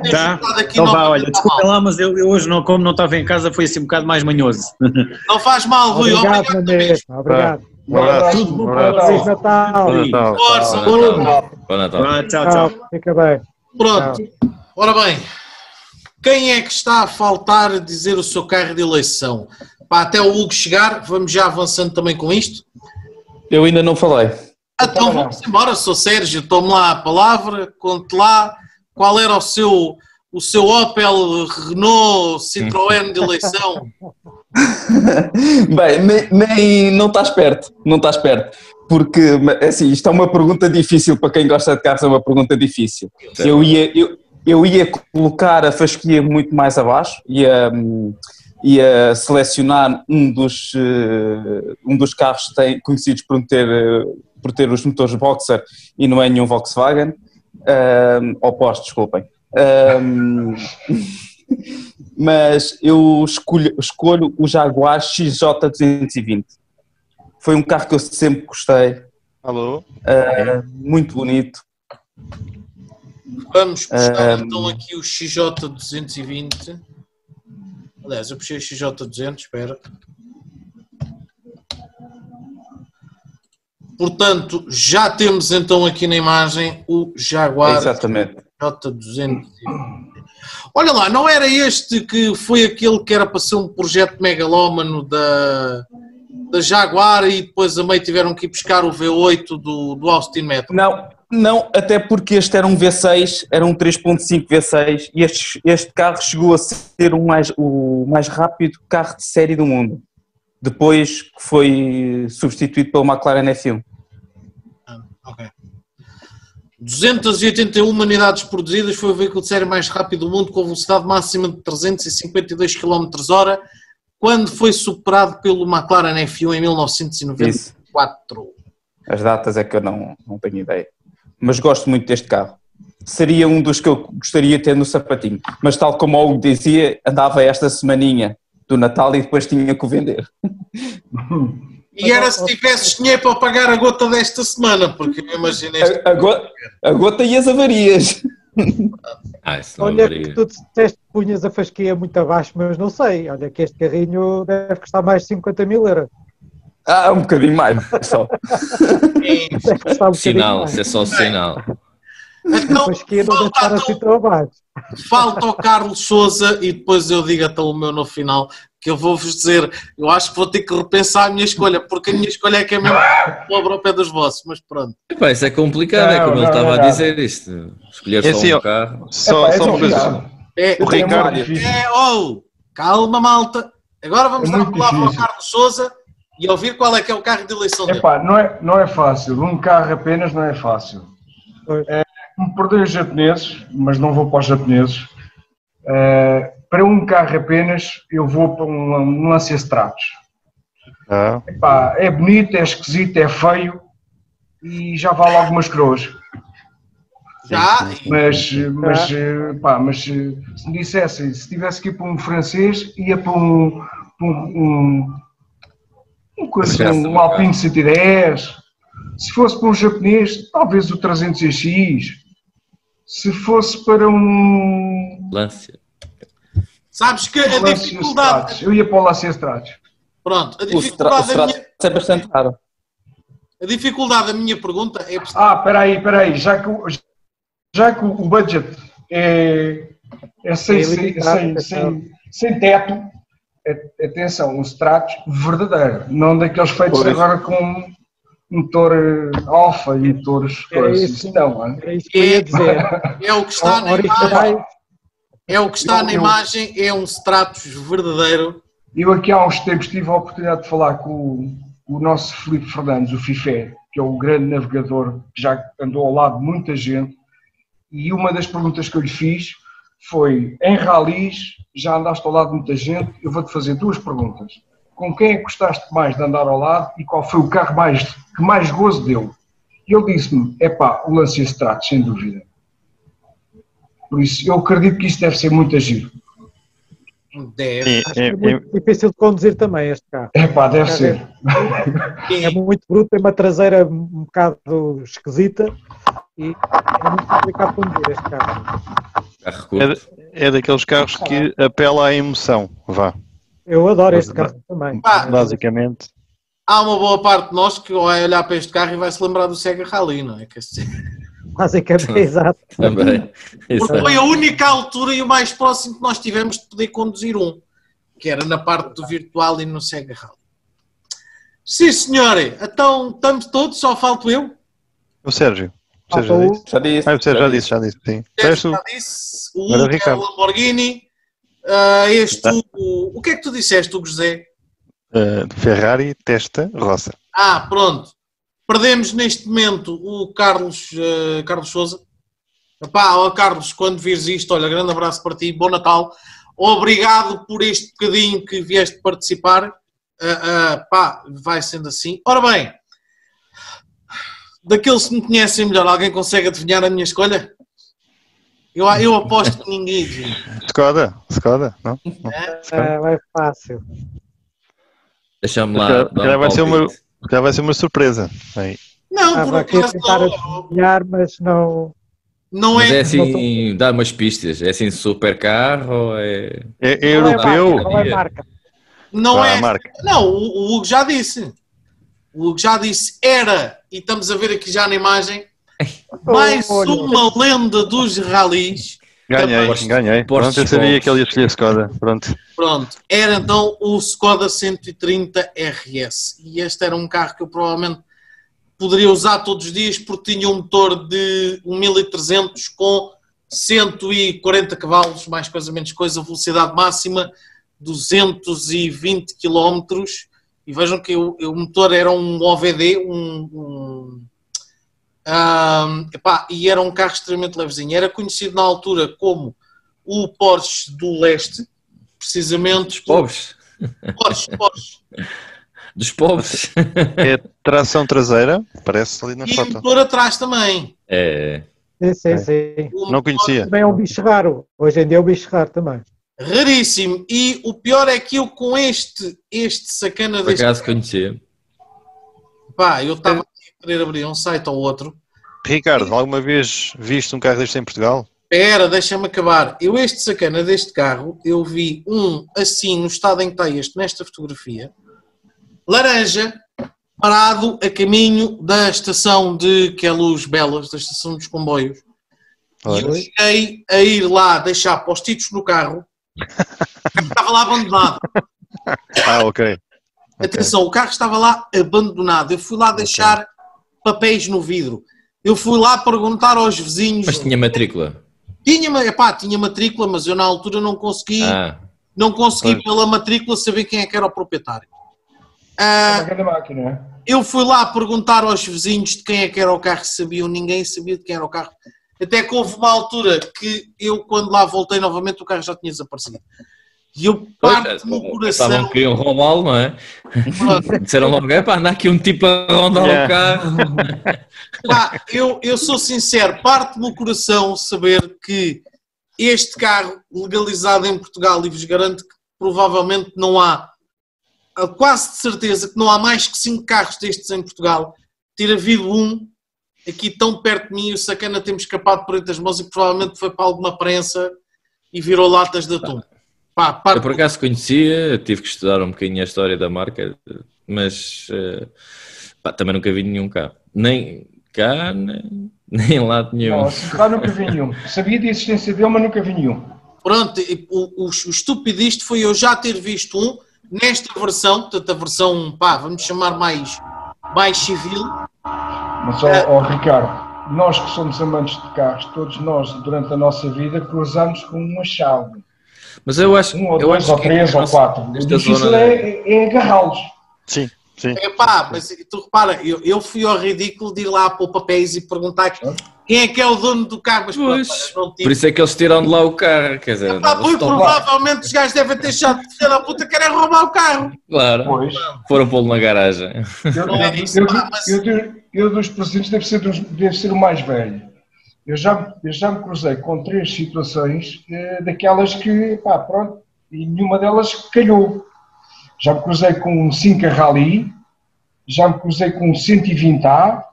Speaker 1: Teres
Speaker 2: Tá? Então
Speaker 1: não
Speaker 2: vá, olha, desculpa lá, mas eu, eu hoje, não, como não estava em casa, foi assim um bocado mais manhoso.
Speaker 1: Não faz mal, Rui.
Speaker 9: Obrigado,
Speaker 1: Obrigado,
Speaker 9: mesma. Obrigado.
Speaker 5: Um abraço.
Speaker 8: Tudo
Speaker 5: Um
Speaker 8: bom
Speaker 5: abraço.
Speaker 9: Feliz Natal.
Speaker 5: Bom Natal.
Speaker 1: Força,
Speaker 3: Bom Natal. Bom Natal.
Speaker 2: Tchau, tchau.
Speaker 9: Tchau. Fica bem.
Speaker 1: Pronto. Ora bem, quem é que está a faltar dizer o seu carro de eleição? Pá, até o Hugo chegar, vamos já avançando também com isto.
Speaker 7: Eu ainda não falei.
Speaker 1: Então vamos embora, sou Sérgio, tome lá a palavra, conte lá qual era o seu, o seu Opel Renault Citroën de eleição.
Speaker 7: Bem, nem, nem- não estás perto, não estás perto. Porque, assim, isto é uma pergunta difícil para quem gosta de carros, é uma pergunta difícil. Eu ia, eu, eu ia colocar a fasquia muito mais abaixo, ia, ia selecionar um dos, eh, um dos carros tem, conhecidos por ter, por ter os motores Boxer e não é nenhum Volkswagen, hum, ou Porsche, desculpem. Hum, mas eu escolho, escolho o Jaguar XJ220. Foi um carro que eu sempre gostei,
Speaker 5: Alô?
Speaker 7: uh, muito bonito.
Speaker 1: Vamos puxar
Speaker 7: Um,
Speaker 1: então aqui o XJ220. Aliás, eu puxei o XJ200, espera. Portanto, já temos então aqui na imagem o Jaguar
Speaker 7: Exatamente.
Speaker 1: J220. Olha lá, não era este que foi aquele que era para ser um projeto megalómano da, da Jaguar e depois a meio tiveram que ir buscar o V8 do, do Austin Metro?
Speaker 7: Não, não, até porque este era um V6, era um 3.5 V6 e este, este carro chegou a ser o mais, o mais rápido carro de série do mundo. Depois que foi substituído pelo McLaren F1.
Speaker 1: Ok. 281 unidades produzidas, foi o veículo de série mais rápido do mundo, com velocidade máxima de 352 km hora, quando foi superado pelo McLaren F1 em 1994.
Speaker 7: As datas é que eu não, não tenho ideia. Mas gosto muito deste carro. Seria um dos que eu gostaria de ter no sapatinho. Mas tal como o Hugo dizia, andava esta semaninha do Natal e depois tinha que o vender.
Speaker 1: E era se tivesses dinheiro para pagar a gota desta semana, porque eu imagino este...
Speaker 7: A, a, gota, a gota e as avarias.
Speaker 3: Ah, isso não
Speaker 9: Olha que tu disseste punhas a fasquia muito abaixo, mas não sei. Olha que este carrinho deve custar mais de 50 mil euros.
Speaker 7: Ah, um bocadinho mais só.
Speaker 1: É,
Speaker 9: um
Speaker 3: Sinal, isso é só sinal.
Speaker 9: A
Speaker 1: Então,
Speaker 9: fasquia não deve
Speaker 1: falta,
Speaker 9: estar assim
Speaker 1: falta o Carlos Souza e depois eu digo até o meu no final, que eu vou-vos dizer, eu acho que vou ter que repensar a minha escolha, porque a minha escolha é que é mesmo pobre ao pé dos vossos, mas pronto.
Speaker 3: Epá, isso é complicado, é
Speaker 8: Não,
Speaker 3: como ele
Speaker 8: não,
Speaker 3: estava
Speaker 8: não.
Speaker 3: a dizer isto. Escolher
Speaker 5: É
Speaker 3: só
Speaker 5: assim,
Speaker 3: um carro.
Speaker 5: Só,
Speaker 8: Epá, é
Speaker 5: só uma coisa.
Speaker 1: É,
Speaker 5: O Ricardo-
Speaker 8: É
Speaker 1: oh, calma malta, agora vamos
Speaker 8: É
Speaker 1: dar a palavra ao
Speaker 8: difícil.
Speaker 1: Carlos Souza e ouvir qual é que é o carro de eleição dele.
Speaker 8: Epá, não é, não é fácil. Um carro apenas não é fácil. É, me perdoem os japoneses, mas não vou para os japoneses. É, para um carro apenas, eu vou para um, um Lancia Stratos.
Speaker 5: Ah,
Speaker 8: Epá, é bonito, é esquisito, é feio e já vale algumas coroas.
Speaker 1: Já,
Speaker 8: Mas, mas, eh, pá, mas eh, se me dissessem, se tivesse que ir para um francês, ia para um, para um, um, um, coisa,
Speaker 3: Já
Speaker 8: um, Alpine 110. Se fosse para um japonês, talvez o 300X. Se fosse para um
Speaker 3: Lância.
Speaker 1: sabes que a
Speaker 8: Lancia
Speaker 1: dificuldade,
Speaker 8: Stratos, eu ia para o Lancia Stratos.
Speaker 1: pronto, a
Speaker 7: O o
Speaker 1: dificuldade da
Speaker 7: Stratos
Speaker 1: minha,
Speaker 7: é bastante caro.
Speaker 1: a dificuldade da minha pergunta é
Speaker 8: Ah, espera aí, espera aí, já que, o- já que o budget é, é sem,
Speaker 9: É
Speaker 8: sem, sem,
Speaker 9: é
Speaker 8: sem, sem teto, a- atenção, um Stratos verdadeiro, não daqueles feitos
Speaker 7: Pois.
Speaker 8: agora com motor eh, alfa e motores
Speaker 9: É
Speaker 8: coisas.
Speaker 9: isso.
Speaker 8: Não?
Speaker 9: É isso que eu ia dizer.
Speaker 1: é o que está na imagem, é o que está na
Speaker 8: Eu-
Speaker 1: imagem, é um Stratos verdadeiro.
Speaker 8: Eu aqui há uns tempos tive a oportunidade de falar com o, o nosso Filipe Fernandes, o FIFE, que é o grande navegador que já andou ao lado de muita gente, e uma das perguntas que eu lhe fiz foi, em ralis, já andaste ao lado de muita gente, eu vou-te fazer duas perguntas. Com quem é que gostaste mais de andar ao lado e qual foi o carro mais, que mais gozo deu? E ele disse-me, é pá, o Lancia Stratos, sem dúvida. Por isso, eu acredito que isso deve ser muito agir.
Speaker 1: Deve.
Speaker 5: e-
Speaker 9: Acho que é
Speaker 5: e-
Speaker 9: muito difícil de conduzir também este carro.
Speaker 8: É pá, deve ser.
Speaker 9: É muito bruto, tem uma traseira um bocado esquisita e é muito complicado de conduzir este carro.
Speaker 5: É, é daqueles carros que apela à emoção, vá,
Speaker 9: Eu adoro este carro também.
Speaker 1: Pá,
Speaker 5: basicamente.
Speaker 1: Há uma boa parte de nós que vai olhar para este carro e vai se lembrar do Sega Rally, não é? Que
Speaker 9: Basicamente, é exato.
Speaker 3: Também.
Speaker 1: Porque
Speaker 3: Exato.
Speaker 1: foi a única altura e o mais próximo que nós tivemos de poder conduzir um, que era na parte do virtual e no Sega Rally. Sim, senhor. Então estamos todos, só falto eu.
Speaker 5: O Sérgio. O Sérgio já
Speaker 9: o-
Speaker 5: disse.
Speaker 7: Já disse.
Speaker 5: Ah, o Sérgio já disse, já disse, sim.
Speaker 1: Já disse, o Hugo é
Speaker 5: Ricardo.
Speaker 1: Lamborghini. Ah, este, o, o que é que tu disseste, Hugo José?
Speaker 5: eh, Ferrari, testa, roça.
Speaker 1: Ah, pronto. Perdemos neste momento o Carlos, eh, Carlos Souza. Epá, ó Carlos, quando vires isto, olha, grande abraço para ti, bom Natal. Obrigado por este bocadinho que vieste participar. Ah, ah, pá, vai sendo assim. Ora bem, daqueles que me conhecem melhor, alguém consegue adivinhar a minha escolha? Eu, eu aposto que ninguém adivinha.
Speaker 5: Skoda, Skoda, não? não.
Speaker 9: Ah, é fácil.
Speaker 3: Deixa-me lá.
Speaker 5: Já- já vai ser uma-. Já vai ser uma surpresa. Aí.
Speaker 1: Não, por
Speaker 9: Estava aqui a
Speaker 1: acaso
Speaker 9: tentar
Speaker 1: não.
Speaker 9: adivinhar, mas não.
Speaker 1: Não
Speaker 3: Mas é
Speaker 1: é.
Speaker 3: assim, dá umas pistas. É assim super carro ou é.
Speaker 5: É, é
Speaker 9: é
Speaker 5: europeu.
Speaker 9: Qual é marca?
Speaker 1: Não é.
Speaker 5: a marca.
Speaker 1: Não, o, o Hugo já disse. O Hugo já disse, era, e estamos a ver aqui já na imagem, mais uma lenda dos ralis.
Speaker 5: Ganhei,
Speaker 3: Porsche-
Speaker 5: ganhei. Pronto, eu sabia que ele ia escolher Skoda. Pronto.
Speaker 1: Pronto, era então o Skoda 130 RS. E este era um carro que eu provavelmente poderia usar todos os dias porque tinha um motor de 1300 com 140 cavalos, mais coisa menos coisa, velocidade máxima 220 km. E vejam que o, o motor era um OVD, um, um Ahm, epá, e era um carro extremamente levezinho. Era conhecido na altura como o Porsche do Leste, precisamente por-
Speaker 3: Pobres.
Speaker 1: Porsche, Porsche.
Speaker 3: Dos pobres.
Speaker 5: É tração traseira, parece ali na
Speaker 1: E
Speaker 5: foto.
Speaker 1: motor atrás também.
Speaker 3: É.
Speaker 9: Sim, sim, sim.
Speaker 1: O
Speaker 5: Não conhecia.
Speaker 9: Também é um bicho raro. Hoje em dia é um bicho raro também.
Speaker 1: Raríssimo. E o pior é que eu com este, este sacana
Speaker 3: Por
Speaker 1: deste.
Speaker 3: acaso conhecia.
Speaker 1: Pá, eu estava querer abrir um site ou outro.
Speaker 5: Ricardo, alguma vez viste um carro deste em Portugal?
Speaker 1: Espera, deixa-me acabar. Eu, este sacana deste carro, eu vi um assim, no estado em que está este, nesta fotografia, laranja, parado a caminho da estação de que é Luz Belas, da estação dos comboios. E eu cheguei a ir lá deixar postitos no carro. Estava lá abandonado.
Speaker 5: Ah, ok. Ok.
Speaker 1: Atenção, o carro estava lá abandonado. Eu fui lá deixar papéis no vidro. Eu fui lá perguntar aos vizinhos.
Speaker 3: Mas tinha matrícula.
Speaker 1: Tinha, epá, tinha matrícula, mas eu na altura não consegui,
Speaker 3: Ah,
Speaker 1: não consegui
Speaker 5: Pois.
Speaker 1: pela matrícula saber quem é que era o proprietário.
Speaker 8: É
Speaker 1: Ah,
Speaker 8: grande máquina, é?
Speaker 1: eu fui lá perguntar aos vizinhos de quem é que era o carro, sabiam, ninguém sabia de quem era o carro. Até que houve uma altura que eu, quando lá voltei novamente, o carro já tinha desaparecido. E eu parto no
Speaker 3: estavam
Speaker 1: coração.
Speaker 3: que queriam roubá-lo, não é? Disseram logo, é pá, anda aqui um tipo a rondar
Speaker 5: Yeah.
Speaker 3: o carro.
Speaker 1: Pá, eu, eu sou sincero, parte-me o coração saber que este carro legalizado em Portugal, e vos garanto que provavelmente não há, a quase de certeza que não há mais que cinco carros destes em Portugal, ter havido um aqui tão perto de mim e o sacana temos escapado por entre as mãos e provavelmente foi para alguma prensa e virou latas de atum. Pá, parte
Speaker 3: Eu por acaso conhecia, tive que estudar um bocadinho a história da marca, mas eh, pá, também nunca vi nenhum carro. Nem cá, nem, nem em lado nenhum.
Speaker 8: Não, lá nunca vi nenhum. Sabia da existência dele, mas nunca vi nenhum.
Speaker 1: Pronto, o, o, o foi eu já ter visto um nesta versão, portanto a versão, pá, vamos chamar mais, mais civil,
Speaker 8: Mas, ó, ó, Ricardo, nós que somos amantes de carros, todos nós, durante a nossa vida, cruzamos com uma chave.
Speaker 3: Mas eu acho,
Speaker 8: Um ou
Speaker 3: eu
Speaker 8: dois
Speaker 3: acho
Speaker 8: ou
Speaker 3: que
Speaker 8: três
Speaker 3: a
Speaker 8: ou
Speaker 3: nossa-
Speaker 8: quatro. O difícil é, é agarrá-los.
Speaker 5: Sim, sim.
Speaker 1: É pá, mas tu repara, eu, eu fui ao ridículo de ir lá pôr papéis e perguntar quem é que é o dono do carro, mas pronto,
Speaker 3: Pois,
Speaker 1: não tive.
Speaker 3: por isso é que eles tiram de lá o carro, quer dizer,
Speaker 1: Pá,
Speaker 3: não,
Speaker 1: pois,
Speaker 3: estão lá,
Speaker 1: provavelmente os gajos devem ter achado de filha da puta querem roubar o carro.
Speaker 3: claro,
Speaker 8: Pois.
Speaker 3: foram pô-lo na garagem.
Speaker 8: Eu,
Speaker 1: é
Speaker 8: eu- dos presentes deve ser, deve ser o mais velho. Eu já, eu já me cruzei com três situações eh, daquelas que, pá, pronto, e nenhuma delas calhou. Já me cruzei com um 5 Rally, já me cruzei com um 120A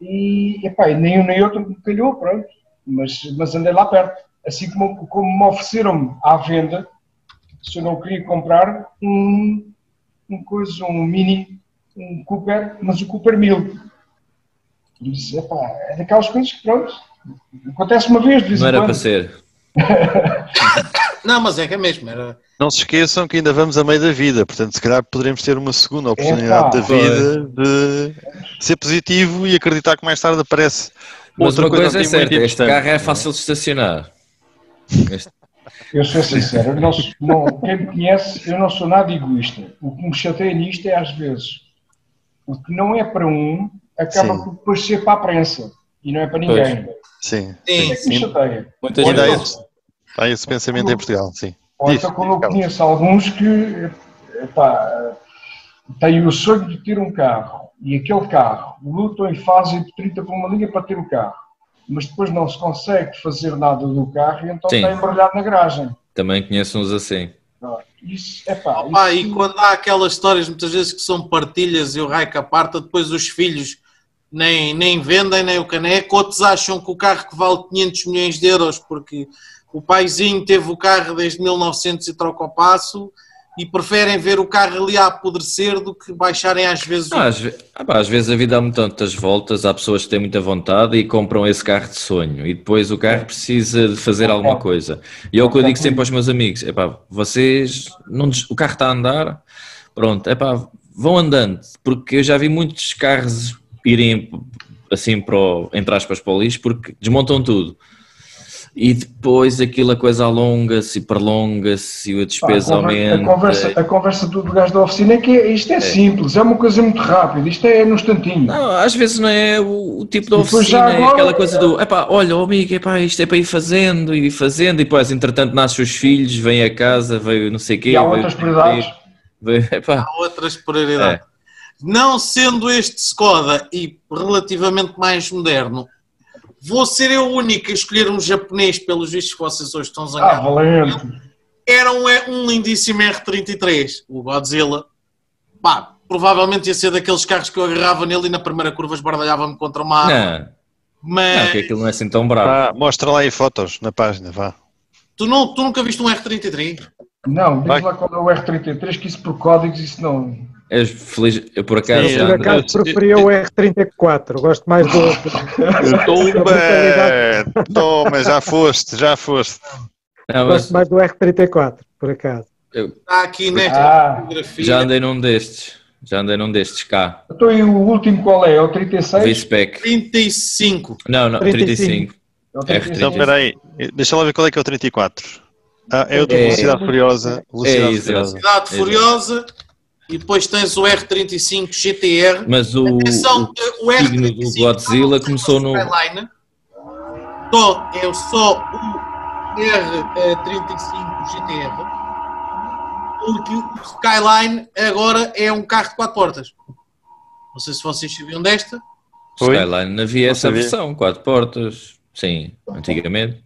Speaker 8: e, epá, nem um nem outro me calhou, pronto. Mas, mas andei lá perto. Assim como, como me ofereceram à venda, se eu não queria comprar um, um coisa, um mini, um Cooper, mas o Cooper 1000. Disse, epá, é daquelas coisas que, pronto, acontece uma vez, de vez
Speaker 3: Não era
Speaker 8: quando.
Speaker 3: para ser.
Speaker 1: Não, mas é que é mesmo, era.
Speaker 5: Não se esqueçam que ainda vamos a meio da vida, portanto, se calhar poderemos ter uma segunda oportunidade
Speaker 8: Epá,
Speaker 5: da vida de ser positivo e acreditar que mais tarde aparece
Speaker 3: Mas
Speaker 5: outra
Speaker 3: uma coisa é
Speaker 5: assim
Speaker 3: certa, este carro é fácil de estacionar. Este-
Speaker 8: Eu sou sincero, eu não, não- quem me conhece, eu não sou nada egoísta. O que me chateia nisto é, às vezes, o que não é para um, acaba
Speaker 5: Sim.
Speaker 8: por depois ser para a prensa. E não é para ninguém.
Speaker 5: Sim,
Speaker 1: Sim,
Speaker 8: Isso é chateia.
Speaker 3: Muitas
Speaker 5: Ainda há
Speaker 3: vezes.
Speaker 5: esse, há esse pensamento em Portugal, sim.
Speaker 8: Ou então, como eu conheço alguns que epá, têm o sonho de ter um carro e aquele carro lutam e fazem de 30 por uma linha para ter o carro, mas depois não se consegue fazer nada do carro e então
Speaker 3: Sim.
Speaker 8: está embrulhado na garagem.
Speaker 3: Também conheço uns assim.
Speaker 8: Isso, epá,
Speaker 1: Opa,
Speaker 8: isso-
Speaker 1: e quando há aquelas histórias muitas vezes que são partilhas e o raio que aparta, depois os filhos nem, nem vendem nem o caneco, outros acham que o carro que vale 500 milhões de euros porque o paizinho teve o carro desde 1900 e troca o passo e preferem ver o carro ali a apodrecer do que baixarem às vezes o
Speaker 3: Ah, às, ve- ah, pá, às vezes a vida dá tantas voltas, há pessoas que têm muita vontade e compram esse carro de sonho e depois o carro precisa de fazer alguma coisa. E é o que eu digo sempre aos meus amigos: epá, vocês, não, des- o carro está a andar, pronto, epá, vão andando, porque eu já vi muitos carros irem assim para o, entre aspas para o lixo porque desmontam tudo. E depois aquilo a coisa alonga-se e prolonga-se e a despesa
Speaker 8: a, conver-
Speaker 3: aumenta.
Speaker 8: a conversa, a conversa do gajo da oficina é que é- isto é, simples, é uma coisa muito rápida, isto é no instantinho.
Speaker 3: Não, às vezes não é o, o tipo
Speaker 8: depois
Speaker 3: oficina, é
Speaker 8: agora-
Speaker 3: aquela coisa do epá, olha, oh, amigo, epá, isto é para ir fazendo e ir fazendo, e depois, entretanto, nascem os filhos, vem a casa, veio não sei o quê.
Speaker 8: e há outras prioridades.
Speaker 3: veio- epá,
Speaker 1: há outras prioridades. Não sendo este Skoda e relativamente mais moderno, vou ser eu o único a escolher um japonês pelos vistos que vocês hoje estão
Speaker 8: Ah,
Speaker 1: zangados.
Speaker 8: valente.
Speaker 1: Era um, um lindíssimo R33, o Godzilla. Pá, provavelmente ia ser daqueles carros que eu agarrava nele e na primeira curva esbardalhava-me contra uma árvore.
Speaker 3: não, não,
Speaker 1: Mas
Speaker 3: que aquilo não é assim tão bravo.
Speaker 5: Vá, mostra lá aí fotos na página, vá.
Speaker 1: tu, não, tu nunca viste um R33?
Speaker 8: Não, diz
Speaker 5: Vai.
Speaker 8: lá qual é o R33, que isso por códigos, isso não.
Speaker 3: És feliz, eu por acaso
Speaker 5: Sim,
Speaker 9: Por
Speaker 5: André.
Speaker 9: acaso preferia o R34, gosto mais do outro.
Speaker 5: Toma, toma, já foste, já foste.
Speaker 3: não, mas
Speaker 9: Gosto mais do R34, por acaso.
Speaker 1: Está aqui nesta
Speaker 8: Ah,
Speaker 1: fotografia.
Speaker 3: já andei num destes, já andei num destes cá,
Speaker 8: então e o último qual é? É o 36?
Speaker 3: V-Spec.
Speaker 1: 35.
Speaker 3: Não, não, 35.
Speaker 9: 35.
Speaker 8: É o
Speaker 3: R35.
Speaker 8: 36.
Speaker 5: Então, espera aí, deixa lá ver qual é que é o 34. Ah, é o de
Speaker 3: É.
Speaker 5: Velocidade Furiosa. Velocidade
Speaker 3: É.
Speaker 5: Furiosa.
Speaker 1: Cidade
Speaker 3: Exato.
Speaker 1: Furiosa. E depois tens o R35 GTR.
Speaker 3: Mas o,
Speaker 1: Atenção,
Speaker 3: o
Speaker 1: o
Speaker 3: signo
Speaker 1: R35
Speaker 3: do Godzilla começou no.
Speaker 1: Skyline. Só, é só o R35 GTR. Porque o Skyline agora é um carro de quatro portas. Não sei se vocês sabiam desta.
Speaker 5: Foi?
Speaker 3: Skyline havia essa versão, quatro portas. Sim, antigamente.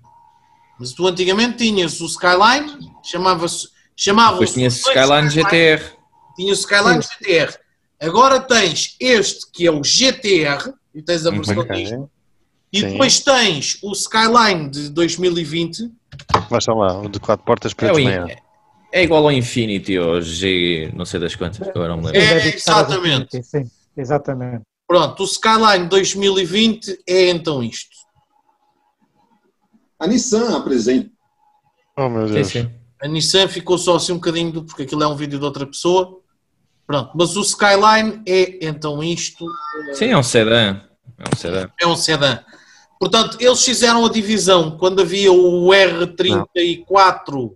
Speaker 1: Mas tu antigamente tinhas o Skyline, chamava-se. Chamava
Speaker 3: Depois tinha Skyline GTR.
Speaker 1: Tinha o Skyline GTR. Agora tens este que é o GTR, e tens a versão disto. E
Speaker 5: Sim.
Speaker 1: depois tens o Skyline de 2020.
Speaker 5: Baixa lá, o de quatro portas
Speaker 3: É,
Speaker 5: preto manhã.
Speaker 3: é igual ao Infinity ou G, não sei das quantas, que agora não me lembro.
Speaker 1: É, exatamente.
Speaker 9: Sim, exatamente.
Speaker 1: Pronto, o Skyline 2020 é então isto.
Speaker 10: A Nissan apresenta.
Speaker 5: Oh meu
Speaker 3: Sim,
Speaker 5: Deus.
Speaker 3: sim.
Speaker 1: A Nissan ficou só assim um bocadinho, porque aquilo é um vídeo de outra pessoa. Pronto, mas o Skyline é então isto.
Speaker 3: Sim, é um sedã. É um sedã.
Speaker 1: É um sedã. Portanto, eles fizeram a divisão quando havia o R34.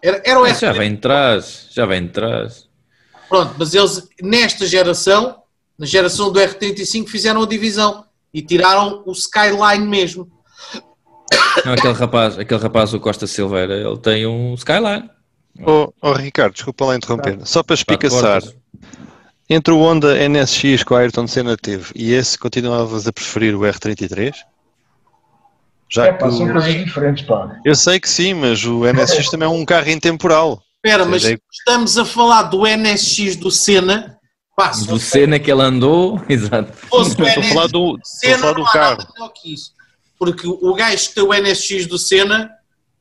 Speaker 1: Era, era o
Speaker 3: Mas já
Speaker 1: R34.
Speaker 3: vem de trás, já vem de trás.
Speaker 1: Pronto, mas eles, nesta geração, na geração do R35, fizeram a divisão e tiraram o Skyline mesmo.
Speaker 3: Não, aquele rapaz, aquele rapaz, o Costa Silveira, ele tem um Skyline.
Speaker 5: Oh, oh, Ricardo, desculpa lá interromper. Só para
Speaker 3: Quatro
Speaker 5: espicaçar, entre o Honda NSX que o Ayrton Senna teve e esse, continuavas a preferir o R33? Já
Speaker 8: É
Speaker 5: que
Speaker 8: pá, são
Speaker 5: o-
Speaker 8: coisas diferentes, pá.
Speaker 5: Eu sei que sim, mas o NSX também é um carro intemporal.
Speaker 1: Espera, mas
Speaker 5: Sei.
Speaker 1: estamos a falar do NSX do Senna. Pá,
Speaker 3: Do Senna que ele andou, exato.
Speaker 5: Estou a falar do, estou a
Speaker 1: Senna,
Speaker 5: falar do carro.
Speaker 1: que. Porque o gajo que tem o NSX do Senna,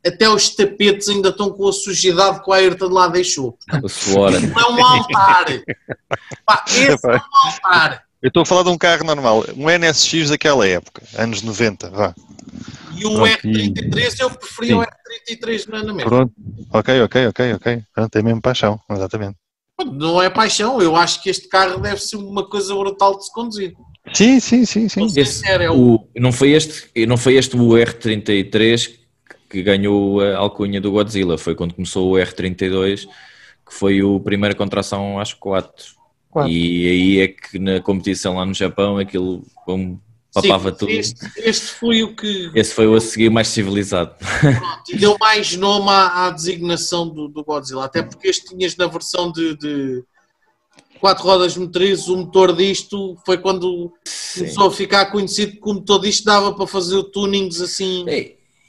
Speaker 1: até os tapetes ainda estão com a sujidade que o Ayrton lá deixou.
Speaker 3: O suor.
Speaker 1: Não é um altar. Pá, esse é um altar.
Speaker 5: Eu estou a falar de um carro normal, um NSX daquela época, anos 90, vá.
Speaker 1: E o
Speaker 5: Pronto, e-
Speaker 1: R33 eu preferia o R33 não é na mesma.
Speaker 5: Pronto. Ok, ok, ok, ok. Pronto, é mesmo paixão, exatamente.
Speaker 1: Não é paixão, eu acho que este carro deve ser uma coisa brutal de se conduzir.
Speaker 5: Sim, sim, sim, sim.
Speaker 3: Esse,
Speaker 1: é o,
Speaker 3: não, foi este, não foi este o R33 que ganhou a alcunha do Godzilla, foi quando começou o R32, que foi o primeiro contração às 4.
Speaker 9: Quatro.
Speaker 3: E aí é que na competição lá no Japão aquilo pum, papava
Speaker 1: Sim,
Speaker 3: tudo.
Speaker 1: Este, este foi o que
Speaker 3: Esse foi o a seguir mais civilizado.
Speaker 1: pronto, e deu mais nome à, à designação do, do Godzilla, até porque este tinhas na versão de, de quatro rodas motrizes, o motor disto foi quando começou a ficar conhecido que o motor disto dava para fazer tunings assim.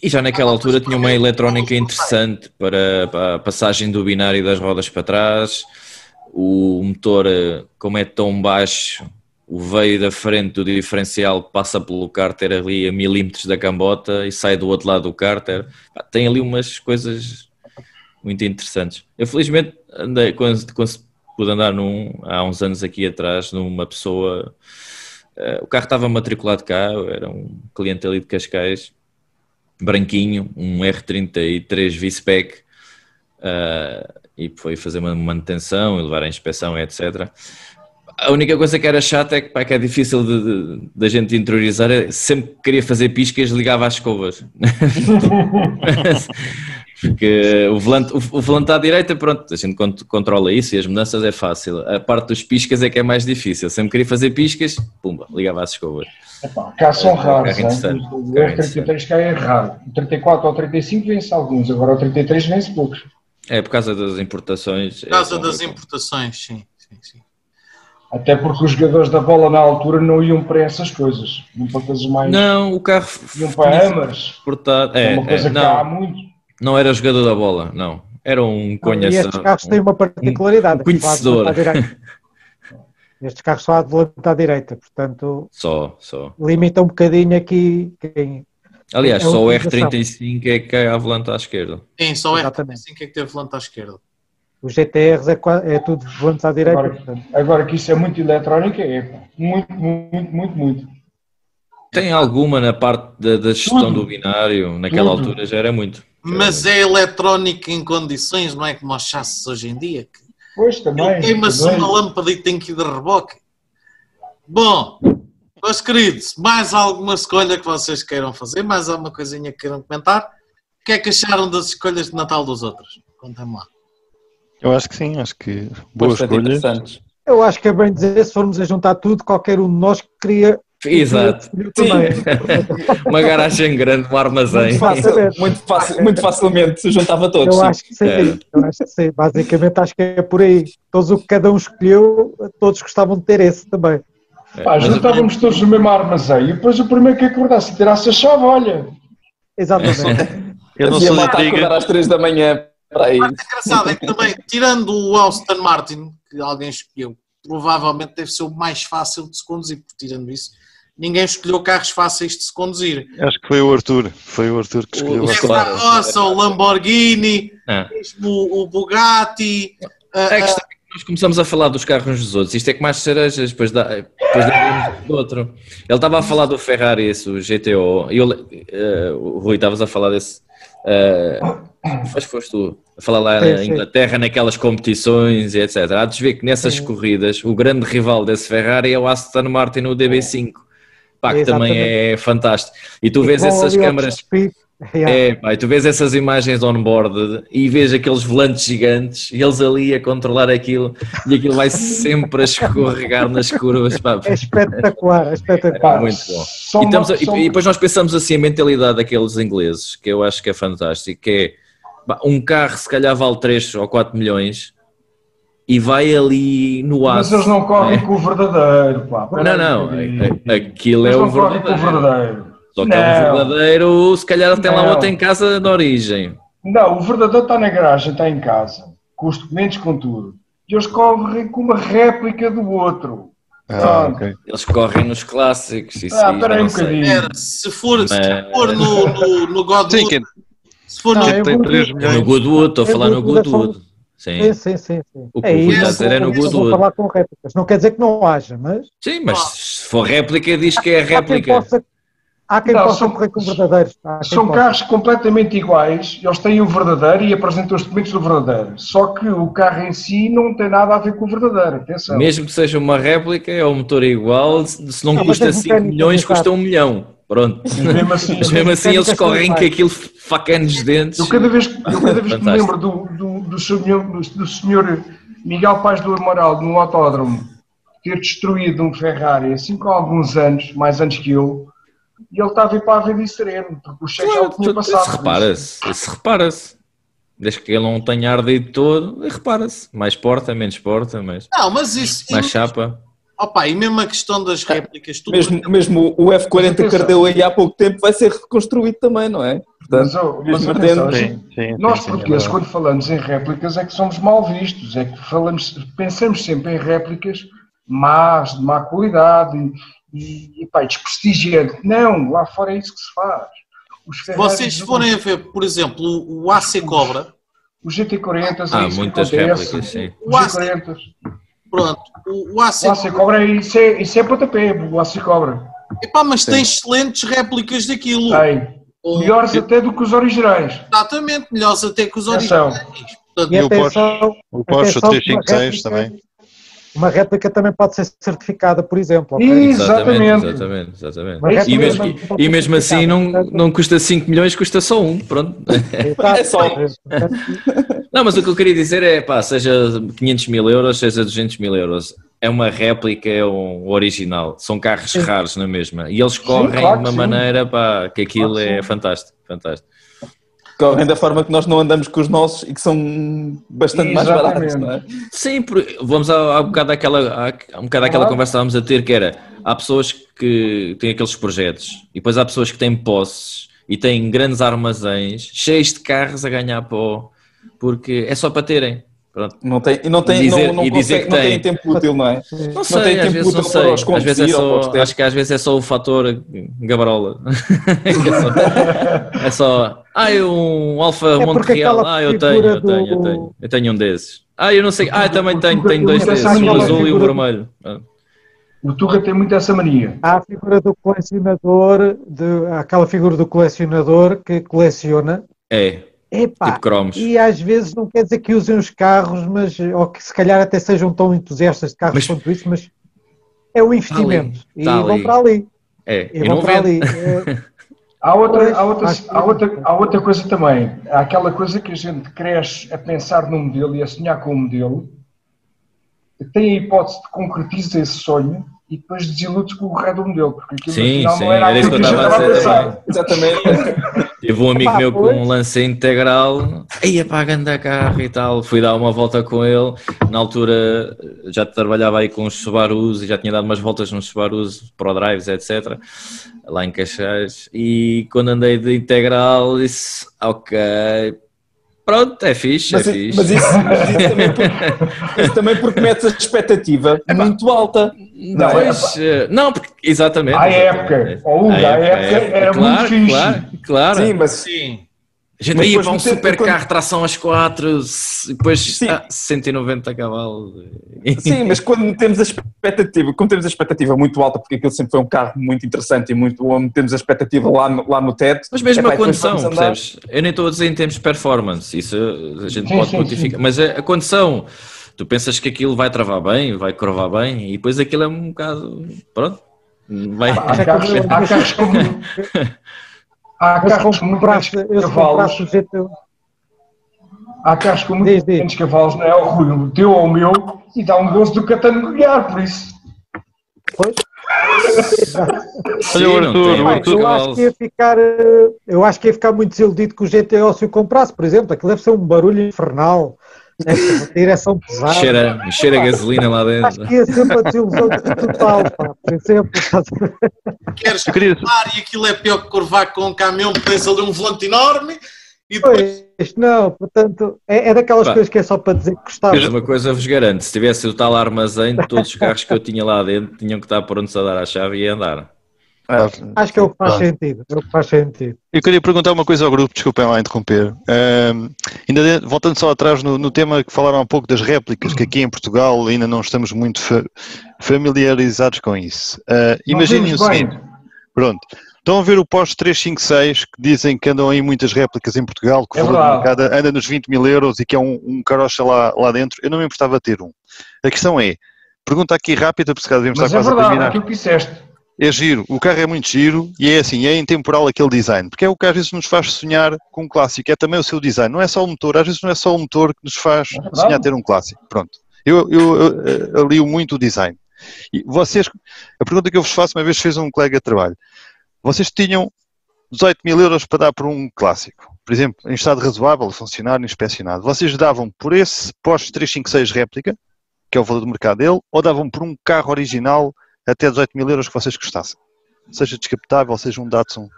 Speaker 3: E já naquela altura tinha uma eletrónica interessante para, para a passagem do binário das rodas para trás. O motor, como é tão baixo, o veio da frente do diferencial passa pelo cárter ali a milímetros da cambota e sai do outro lado do cárter. Tem ali umas coisas muito interessantes. Eu felizmente andei, quando, quando pude andar num, há uns anos aqui atrás numa pessoa, eh, o carro estava matriculado cá, era um cliente ali de Cascais, branquinho, um R33 V-Spec, eh, e foi fazer uma manutenção e levar à inspeção, etc. A única coisa que era chata é que, pá, que é difícil da gente interiorizar, é sempre que queria fazer piscas ligava às escovas. Porque o volante, o, o volante à direita, pronto, a gente cont- controla isso e as mudanças é fácil. A parte dos piscas é que é mais difícil. Sempre queria fazer piscas, pumba, ligava às escovas.
Speaker 8: Epá, cá são raros,
Speaker 3: Carro
Speaker 8: hein?
Speaker 3: interessante,
Speaker 8: o
Speaker 3: carro
Speaker 8: R33 cá é raro. O 34 ou 35 vence alguns, agora o 33 vence poucos.
Speaker 3: É por causa das importações.
Speaker 1: Por causa
Speaker 3: é,
Speaker 1: das importações, sim. sim, sim.
Speaker 8: Até porque os jogadores da bola na altura não iam para essas coisas, iam para coisas mais.
Speaker 3: Não, o carro
Speaker 8: iam para Hammers,
Speaker 3: exportado.
Speaker 8: é
Speaker 3: É,
Speaker 8: uma coisa
Speaker 3: é,
Speaker 8: que há
Speaker 3: não,
Speaker 8: muito.
Speaker 3: Não era jogador da bola, não. Era um
Speaker 9: E
Speaker 3: conhecedor.
Speaker 9: estes carros têm uma particularidade.
Speaker 3: um conhecedor.
Speaker 9: só há de volante à direita. Estes carros só há de volante à direita, portanto
Speaker 3: Só, só.
Speaker 9: limita um bocadinho aqui quem.
Speaker 3: Aliás,
Speaker 9: É a
Speaker 3: só o
Speaker 9: utilização.
Speaker 3: R35 é que é à volante à esquerda.
Speaker 1: Sim, só é
Speaker 9: Exatamente.
Speaker 1: assim que é que teve volante à esquerda.
Speaker 9: Os GTRs é, é tudo volantes à direita.
Speaker 8: Agora, agora que isso é muito eletrónica, é muito, muito, muito, muito.
Speaker 3: Tem alguma na parte da, da gestão
Speaker 8: Tudo.
Speaker 3: do binário? Naquela
Speaker 8: Tudo.
Speaker 3: altura já era muito.
Speaker 1: Mas é eletrónica em condições, não é como os chassis hoje em dia. Que
Speaker 8: Pois também.
Speaker 1: queima-se uma lâmpada e tem que ir de reboque. Bom, meus queridos, mais alguma escolha que vocês queiram fazer? Mais alguma coisinha que queiram comentar? O que é que acharam das escolhas de Natal dos outros? Contem-me lá.
Speaker 5: Eu acho que sim, acho que boas
Speaker 7: Bastante
Speaker 5: escolhas.
Speaker 9: Eu acho que é bem dizer, se formos a juntar tudo, qualquer um de nós queria.
Speaker 3: Exato. Uma garagem grande, um armazém.
Speaker 9: Muito fácil.
Speaker 7: Muito, fácil- muito facilmente se juntava todos.
Speaker 9: Eu
Speaker 7: sim.
Speaker 9: acho que sim.
Speaker 3: É.
Speaker 9: Eu acho que sim. Basicamente, acho que é por aí. Todos o que cada um escolheu, todos gostavam de ter esse também.
Speaker 8: Pá, juntávamos todos no mesmo armazém e depois o primeiro que acordasse e tirasse a chave, olha.
Speaker 9: Exatamente.
Speaker 5: Eu não sou da
Speaker 7: às 3 da manhã para aí.
Speaker 1: O engraçado é que também, tirando o Aston Martin, que alguém escolheu, provavelmente deve ser o mais fácil de se conduzir, porque tirando isso, ninguém escolheu carros fáceis de se conduzir.
Speaker 5: Acho que foi o Arthur. Foi o Arthur que escolheu.
Speaker 3: O- o claro.
Speaker 1: Rossa, o Lamborghini,
Speaker 3: Ah.
Speaker 1: mesmo o, o Bugatti.
Speaker 3: É que
Speaker 1: ah,
Speaker 3: está- nós começamos a falar dos carros dos outros. Isto é que mais cerejas, depois da, depois da do outro. Ele estava a falar do Ferrari, esse, o GTO. E eu, eh, o Rui, estavas a falar desse. Uh, mas foste tu a falar lá
Speaker 9: Sim,
Speaker 3: na
Speaker 9: sim.
Speaker 3: Inglaterra, naquelas competições e etc. Há de ver que nessas
Speaker 9: Sim.
Speaker 3: corridas o grande rival desse Ferrari é o Aston Martin, o DB5. Pá, que também é fantástico. E tu vês
Speaker 9: Vão
Speaker 3: essas câmaras.
Speaker 9: Yeah.
Speaker 3: É, pá, e tu vês essas imagens on-board e vês aqueles volantes gigantes e eles ali a controlar aquilo e aquilo vai sempre a escorregar nas curvas. Pá,
Speaker 9: É espetacular, é espetacular.
Speaker 8: Pá,
Speaker 3: muito bom.
Speaker 8: só
Speaker 3: E, estamos a- e- e depois nós pensamos assim a mentalidade daqueles ingleses, que eu acho que é fantástico, que é pá, um carro se calhar vale 3 ou 4 milhões e vai ali no
Speaker 8: Mas
Speaker 3: aço.
Speaker 8: eles não correm
Speaker 3: é?
Speaker 8: com o verdadeiro, pá.
Speaker 3: Não, não, a- a- aquilo é
Speaker 8: Eles
Speaker 3: o
Speaker 8: não correm com o
Speaker 3: verdadeiro.
Speaker 8: verdadeiro.
Speaker 3: Só que é o
Speaker 8: Não.
Speaker 3: verdadeiro, se calhar tem lá
Speaker 8: Não.
Speaker 3: outro em casa de origem.
Speaker 8: Não, o verdadeiro está na garagem, está em casa, com os documentos, com tudo. E eles correm com uma réplica do outro.
Speaker 5: Ah, ok.
Speaker 3: Eles correm nos clássicos. Isso
Speaker 8: Ah, espera aí
Speaker 3: não
Speaker 8: um bocadinho.
Speaker 1: Se for, se
Speaker 3: Mas-
Speaker 1: for no, no, no Godwood,
Speaker 5: Sim, que
Speaker 1: se for no,
Speaker 9: Não, eu
Speaker 5: tem
Speaker 9: vou-
Speaker 5: 3
Speaker 3: É no. Goodwood, estou a falar no Goodwood.
Speaker 9: Sim,
Speaker 3: Sim,
Speaker 9: sim, sim.
Speaker 3: O que
Speaker 9: é isso.
Speaker 3: está a dizer é no Goodwood.
Speaker 9: falar com réplicas. Não quer dizer que não haja, mas
Speaker 3: sim, mas se for réplica, diz que é
Speaker 9: há quem
Speaker 3: réplica.
Speaker 9: possa, há quem
Speaker 8: Não,
Speaker 9: possa
Speaker 8: são-
Speaker 9: correr com verdadeiros.
Speaker 8: São
Speaker 9: possa.
Speaker 8: carros completamente iguais, eles têm o verdadeiro e apresentam os documentos do verdadeiro. Só que o carro em si não tem nada a ver com o verdadeiro, atenção.
Speaker 3: Mesmo que seja uma réplica, é o motor igual. Se não
Speaker 9: Não,
Speaker 3: custa
Speaker 9: as
Speaker 3: 5
Speaker 9: mecânicas,
Speaker 3: milhões,
Speaker 9: exato.
Speaker 3: custa 1 milhão. Pronto.
Speaker 8: Mesmo assim,
Speaker 3: Mas mesmo assim eles
Speaker 9: mecânicas são
Speaker 3: correm com
Speaker 9: iguais.
Speaker 3: aquilo facando os dentes.
Speaker 8: eu cada vez, eu cada vez que me lembro do, do, do, senhor, do, senhor Miguel Paz do Amaral no autódromo ter destruído um Ferrari assim com alguns anos, mais anos que eu, e ele estava a ir para a vida sereno, porque o chefe já o
Speaker 3: Claro,
Speaker 8: tinha passado.
Speaker 3: Isso repara-se. Isso repara-se. Desde que ele não tenha ardido todo, repara-se. Mais porta, menos porta, mais,
Speaker 1: não, mas isso.
Speaker 3: mais chapa.
Speaker 1: Opa, e mesmo a questão das réplicas, tu
Speaker 7: Mesmo, mesmo o F40 que ardeu aí há pouco tempo vai ser reconstruído também, não é?
Speaker 8: Mas,
Speaker 7: Portanto,
Speaker 8: oh, mas atenção,
Speaker 5: Sim, sim,
Speaker 8: Nós
Speaker 5: sim, é
Speaker 8: portugueses,
Speaker 5: verdade.
Speaker 8: quando falamos em réplicas, é que somos mal vistos, é que falamos, pensamos sempre em réplicas más, de má qualidade e, e, pá, desprestigiante. Não, lá fora é isso que se faz. Os
Speaker 1: Se vocês forem a ver, por exemplo, o, AC Cobra,
Speaker 8: Os GT40,
Speaker 3: Há
Speaker 8: é isso que
Speaker 3: muitas
Speaker 8: acontece.
Speaker 3: réplicas, sim.
Speaker 1: O AC,
Speaker 8: G40.
Speaker 1: Pronto, o, o
Speaker 8: O
Speaker 1: AC,
Speaker 8: AC Cobra, isso é, isso é pontapé, o AC Cobra.
Speaker 1: epá, mas tem excelentes réplicas daquilo.
Speaker 8: Tem.
Speaker 1: O-
Speaker 8: Melhores até do que os originais.
Speaker 1: Exatamente, melhores até que os originais. Portanto,
Speaker 9: E
Speaker 5: E o Porsche, o Porsche
Speaker 9: atenção que uma
Speaker 5: 356
Speaker 9: réplica-
Speaker 5: também.
Speaker 9: Uma réplica também pode ser certificada, por exemplo. ok?
Speaker 8: Exatamente.
Speaker 3: Exatamente, exatamente.
Speaker 8: E
Speaker 3: mesmo, e mesmo assim não, não custa 5 milhões, custa só um, pronto.
Speaker 9: Exato.
Speaker 7: É só.
Speaker 3: Não, mas o que eu queria dizer é, pá, seja 500 mil euros, seja 200 mil euros, é uma réplica, é um original, são carros raros na mesma, e eles correm
Speaker 8: claro
Speaker 3: de uma
Speaker 8: sim.
Speaker 3: maneira, pá, que aquilo
Speaker 8: Claro
Speaker 3: é
Speaker 8: sim.
Speaker 3: fantástico, fantástico.
Speaker 7: Correm da forma que nós não andamos com os nossos e que são bastante mais
Speaker 8: Exatamente.
Speaker 7: baratos, não é?
Speaker 3: Sim, vamos a, a um bocado àquela, a, um bocado àquela
Speaker 8: Claro.
Speaker 3: conversa que estávamos a ter, que era, há pessoas que têm aqueles projetos, e depois há pessoas que têm posses, e têm grandes armazéns, cheios de carros a ganhar pó, porque é só para terem, pronto.
Speaker 7: Não tem, e não, tem,
Speaker 3: Dizer-
Speaker 7: não, não,
Speaker 3: e dizer
Speaker 7: consegue,
Speaker 3: que
Speaker 7: não
Speaker 3: tem.
Speaker 7: tem tempo útil, não é?
Speaker 3: Não sei,
Speaker 7: tem
Speaker 3: às
Speaker 7: tempo
Speaker 3: vezes não
Speaker 7: útil
Speaker 3: sei.
Speaker 7: para os
Speaker 3: Às vezes é só, acho que às vezes é só o fator Gabarola. é, só, é só, ah, eu um Alfa
Speaker 9: É
Speaker 3: Monte
Speaker 9: porque
Speaker 3: Real,
Speaker 9: aquela
Speaker 3: ah, eu tenho, eu tenho, eu tenho, eu tenho um desses. Ah, eu não sei, ah, eu também tenho, tenho dois desses,
Speaker 8: aquela
Speaker 3: azul e
Speaker 9: do-
Speaker 3: vermelho. Ah.
Speaker 8: O Tuga tem muito essa mania.
Speaker 9: Há a figura do colecionador, de, há aquela figura do colecionador que coleciona.
Speaker 3: É,
Speaker 9: Epá,
Speaker 3: tipo cromos.
Speaker 9: e às vezes não quer dizer que usem os carros, mas, ou que se calhar até sejam tão entusiastas de carros
Speaker 3: Mas-
Speaker 9: quanto isso, mas é um investimento. e
Speaker 3: tá
Speaker 9: vão
Speaker 3: ali.
Speaker 9: para ali.
Speaker 3: É,
Speaker 9: E
Speaker 3: e
Speaker 9: vão para ali. É,
Speaker 8: Há outra, há, outra, há, outra, há outra coisa também. Há aquela coisa que a gente cresce a pensar num modelo e a sonhar com um modelo, tem a hipótese de concretizar esse sonho e depois desilude com o resto do modelo, porque aquilo
Speaker 3: Sim,
Speaker 8: afinal
Speaker 3: sim,
Speaker 8: não era,
Speaker 3: era isso que eu estava a dizer.
Speaker 7: Exatamente.
Speaker 3: Tive um amigo
Speaker 9: Epá,
Speaker 3: meu com um lance integral, ia para a ganda carro e tal, fui dar uma volta com ele, na altura já trabalhava aí com os Subarus e já tinha dado umas voltas nos Subarus, Pro Drives, etc, lá em Caixais, e quando andei de integral disse, ok, pronto, é fixe,
Speaker 7: Mas,
Speaker 3: é fixe.
Speaker 7: mas isso, mas isso também porque, isso também porque metes a expectativa muito alta.
Speaker 8: Não, é-
Speaker 3: Pois, eh, não, porque, exatamente.
Speaker 8: À
Speaker 3: exatamente.
Speaker 8: época, ou à época, era
Speaker 3: claro,
Speaker 8: muito fixe.
Speaker 3: Claro, claro.
Speaker 7: Sim, mas
Speaker 1: sim.
Speaker 3: A gente
Speaker 7: Mas
Speaker 3: ia para um super
Speaker 7: quando-
Speaker 3: carro, tração às 4, depois
Speaker 7: Sim.
Speaker 3: ah, 190 cavalos.
Speaker 7: Sim, mas quando temos a expectativa, como temos a expectativa muito alta, porque aquilo sempre foi um carro muito interessante e muito onde temos a expectativa lá no, lá no teto.
Speaker 3: Mas mesmo
Speaker 7: epá,
Speaker 3: a
Speaker 7: depois
Speaker 3: condição, percebes? Eu nem estou a dizer em termos de performance, isso a gente
Speaker 8: Sim,
Speaker 3: pode
Speaker 8: sim,
Speaker 3: quantificar, mas a, a condição, tu pensas que aquilo vai travar bem, vai curvar bem, e depois aquilo é um bocado. Pronto. Vai.
Speaker 8: Há carros, há carros com, há carros com muito menos
Speaker 9: comprasse, eu se
Speaker 8: cavalos.
Speaker 9: comprasse
Speaker 8: Há carros com muito
Speaker 9: Diz,
Speaker 8: cavalos, não é o Rui, o teu ou o meu, e dá um gosto do guiar, por isso.
Speaker 9: pois,
Speaker 3: Sim,
Speaker 5: Olha o Arthur, o
Speaker 3: muitos
Speaker 5: Arthur.
Speaker 9: eu acho que ia ficar, eh, eu acho que ia ficar muito desiludido com o GTO se o comprasse, por exemplo, aquilo deve ser um barulho infernal, uma direção pesada.
Speaker 3: Cheira, cheira a gasolina lá
Speaker 9: Acho
Speaker 3: dentro.
Speaker 9: que ia ser uma desilusão total, pá, por exemplo. a?
Speaker 1: Queres curvar e aquilo é pior que curvar com um caminhão, tens ali um volante enorme e depois
Speaker 9: Pois, não, portanto, é, é daquelas
Speaker 3: Pá.
Speaker 9: coisas que é só para dizer que gostava.
Speaker 3: Uma coisa vos garanto, se tivesse o tal armazém, todos os carros que eu tinha lá dentro tinham que estar prontos a dar a chave e a andar.
Speaker 9: Acho que é o que faz
Speaker 5: Ah.
Speaker 9: sentido. É o que faz sentido.
Speaker 5: Eu queria perguntar uma coisa ao grupo, desculpem lá interromper. Ahm, ainda de- voltando só atrás no, no tema que falaram há pouco das réplicas, que aqui em Portugal ainda não estamos muito fa- familiarizados com isso. Ah, imaginem o seguinte: pronto, estão a ver o Porsche 356 que dizem que andam aí muitas réplicas em Portugal, que o
Speaker 8: É verdade.
Speaker 5: mercado anda nos 20 mil euros e que é um, um carocha lá, lá dentro. Eu não me importava ter um. A questão é: pergunta aqui rápida, porque se calhar devemos
Speaker 8: Mas
Speaker 5: estar
Speaker 8: é
Speaker 5: quase a
Speaker 8: verdade,
Speaker 5: terminar.
Speaker 8: aquilo que disseste.
Speaker 5: É giro, o carro é muito giro e é assim, é intemporal aquele design, porque é o que às vezes nos faz sonhar com um clássico, é também o seu design, não é só o motor, às vezes não é só o motor que nos faz
Speaker 8: É
Speaker 5: sonhar ter um clássico, pronto. Eu, eu, eu, eh, alio muito o design. E vocês, a pergunta que eu vos faço, uma vez fez um colega de trabalho, vocês tinham 18 mil euros para dar por um clássico, por exemplo, em estado razoável, funcionar, inspecionado, vocês davam por esse Porsche 356 réplica, que é o valor do mercado dele, ou davam por um carro original até 18 mil euros que vocês gostassem. Seja descapotável, seja um Datsun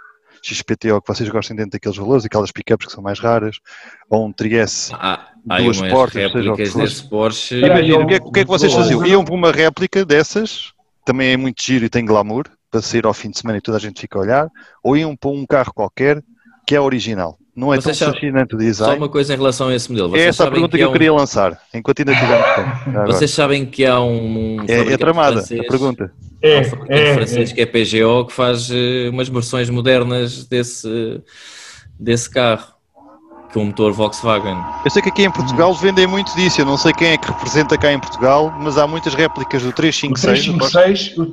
Speaker 5: XPTO que vocês gostem dentro daqueles valores, aquelas pickups que são mais raras, ou um Trieste.
Speaker 3: Há
Speaker 5: Duas portas, seja o que for.
Speaker 3: desse Porsche.
Speaker 5: Imagina, o que, é, o que é que vocês faziam? Iam para uma réplica dessas, também é muito giro e tem glamour, para sair ao fim de semana e toda a gente fica a olhar, ou iam para um carro qualquer que é original. Não é
Speaker 3: Vocês
Speaker 5: tão fascinante o
Speaker 3: Só
Speaker 5: design.
Speaker 3: uma coisa em relação a esse modelo.
Speaker 5: É
Speaker 3: Vocês
Speaker 5: essa a pergunta que,
Speaker 3: há
Speaker 5: eu
Speaker 3: um-
Speaker 5: queria lançar, enquanto ainda tivermos tempo.
Speaker 3: Vocês sabem que há um.
Speaker 5: É, é tramada
Speaker 3: francês-
Speaker 5: a pergunta.
Speaker 8: É,
Speaker 3: um fabricante
Speaker 8: é,
Speaker 3: francês
Speaker 8: é.
Speaker 3: que é PGO que faz eh, umas versões modernas desse, desse carro. Com o motor Volkswagen.
Speaker 5: Eu sei que aqui em Portugal vendem muito disso, eu não sei quem é que representa cá em Portugal, mas há muitas réplicas do
Speaker 8: O
Speaker 5: 356. do Porsche.
Speaker 8: 356, o